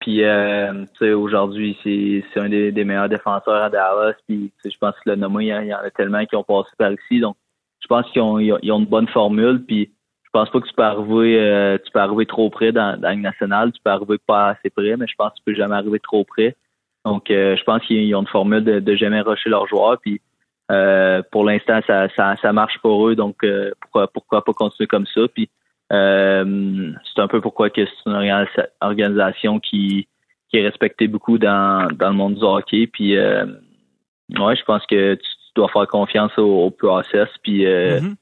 Puis, euh, aujourd'hui, c'est un des, meilleurs défenseurs à Dallas. Puis, je pense que le nommé, il y en a tellement qui ont passé par ici. Donc, je pense qu'ils ont, ils ont, une bonne formule. Puis, pense pas que tu peux arriver euh, tu peux arriver trop près dans, dans nationale, tu peux arriver pas assez près, mais je pense que tu peux jamais arriver trop près. Donc euh, je pense qu'ils ont une formule de, de jamais rusher leurs joueurs. Puis euh, pour l'instant, ça, ça, ça, marche pour eux, donc pourquoi pourquoi pas continuer comme ça? Puis c'est un peu pourquoi que c'est une organisation qui, qui est respectée beaucoup dans, dans le monde du hockey. Puis ouais, je pense que tu, dois faire confiance au, au process. Puis mm-hmm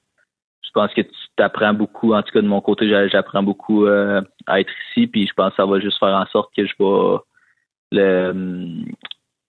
je pense que tu t'apprends beaucoup. En tout cas, de mon côté, j'apprends beaucoup euh, à être ici. Puis je pense que ça va juste faire en sorte que je vais le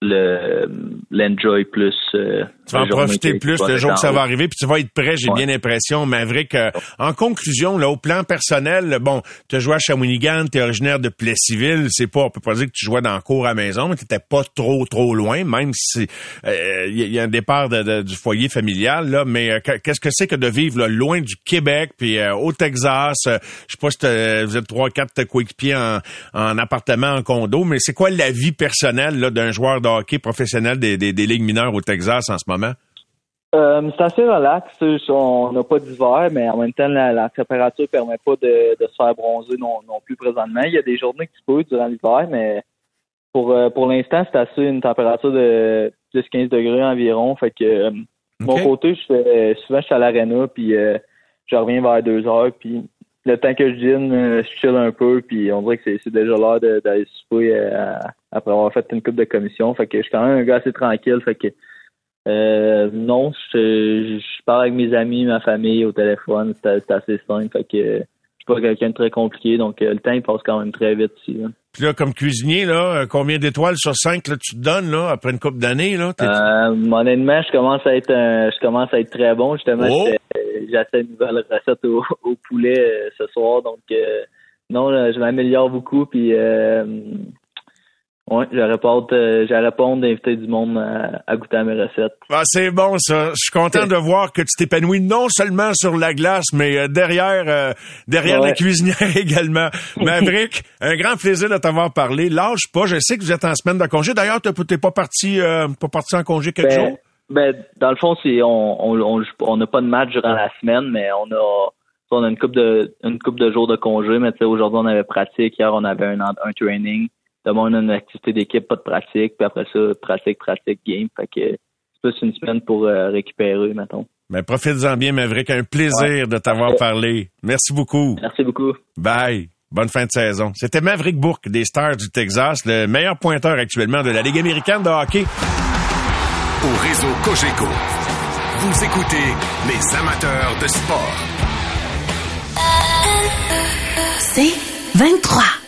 le l'enjoy plus. Euh, tu vas en profiter plus le jour que ça va arriver, puis tu vas être prêt, j'ai bien l'impression. Maverick, euh, en conclusion, là, au plan personnel, bon, tu as joué à Shawinigan, tu es originaire de Plessisville, c'est pas, on peut pas dire que tu jouais dans le cours à la maison, mais tu pas trop, trop loin, même si il euh, y, a un départ de, du foyer familial, là, mais qu'est-ce que c'est que de vivre là, loin du Québec, puis au Texas, je sais pas si vous êtes trois, quatre coéquipiers en, en appartement, en condo, mais c'est quoi la vie personnelle là, d'un joueur de hockey professionnel des, des, des ligues mineures au Texas en ce moment? Euh, c'est assez relax. On n'a pas d'hiver, mais en même temps, la, température ne permet pas de, de, se faire bronzer non, non, plus présentement. Il y a des journées qui se peut durant l'hiver, mais pour, euh, pour l'instant, c'est assez une température de 10-15 degrés environ. Fait que euh, mon côté, je fais, souvent je suis à l'aréna, puis euh, je reviens vers 2 heures, puis le temps que je dîne, je chill un peu, puis on dirait que c'est déjà l'heure d'aller souper après avoir fait une coupe de commission. Fait que je suis quand même un gars assez tranquille. Fait que euh, non, je, je, parle avec mes amis, ma famille au téléphone, c'est assez simple. Fait que suis pas quelqu'un de très compliqué, donc euh, le temps il passe quand même très vite ici. Là. Puis là, comme cuisinier, là, euh, combien d'étoiles sur cinq là, tu te donnes là, après une coupe d'années? Là, euh, honnêtement, je commence à être je commence à être très bon. Justement, oh! j'essaie une nouvelle recette au, au poulet ce soir. Donc non, je m'améliore beaucoup. Puis oui, je réponds, euh, je réponds d'inviter du monde à, goûter à mes recettes. Ah, c'est bon ça. Je suis content de voir que tu t'épanouis non seulement sur la glace, mais euh, derrière euh, derrière la cuisinière également. Maverick, un grand plaisir de t'avoir parlé. Lâche pas. Je sais que vous êtes en semaine de congé. D'ailleurs, t'es pas parti pas parti en congé quelques ben, jours? Ben, dans le fond, c'est on on on n'a pas de match durant la semaine, mais on a on a une coupe de une coupe de jours de congé. Mais aujourd'hui, on avait pratique. Hier, on avait un un training demain on a une activité d'équipe, pas de pratique, puis après ça, pratique, pratique, game. Fait que c'est plus une semaine pour euh, récupérer, mettons. Mais ben, profites-en bien, Maverick. Un plaisir de t'avoir parlé. Merci beaucoup. Merci beaucoup. Bye. Bonne fin de saison. C'était Maverick Bourque des Stars du Texas, le meilleur pointeur actuellement de la Ligue américaine de hockey. Au réseau Cogeco, vous écoutez les amateurs de sport. C'est 23.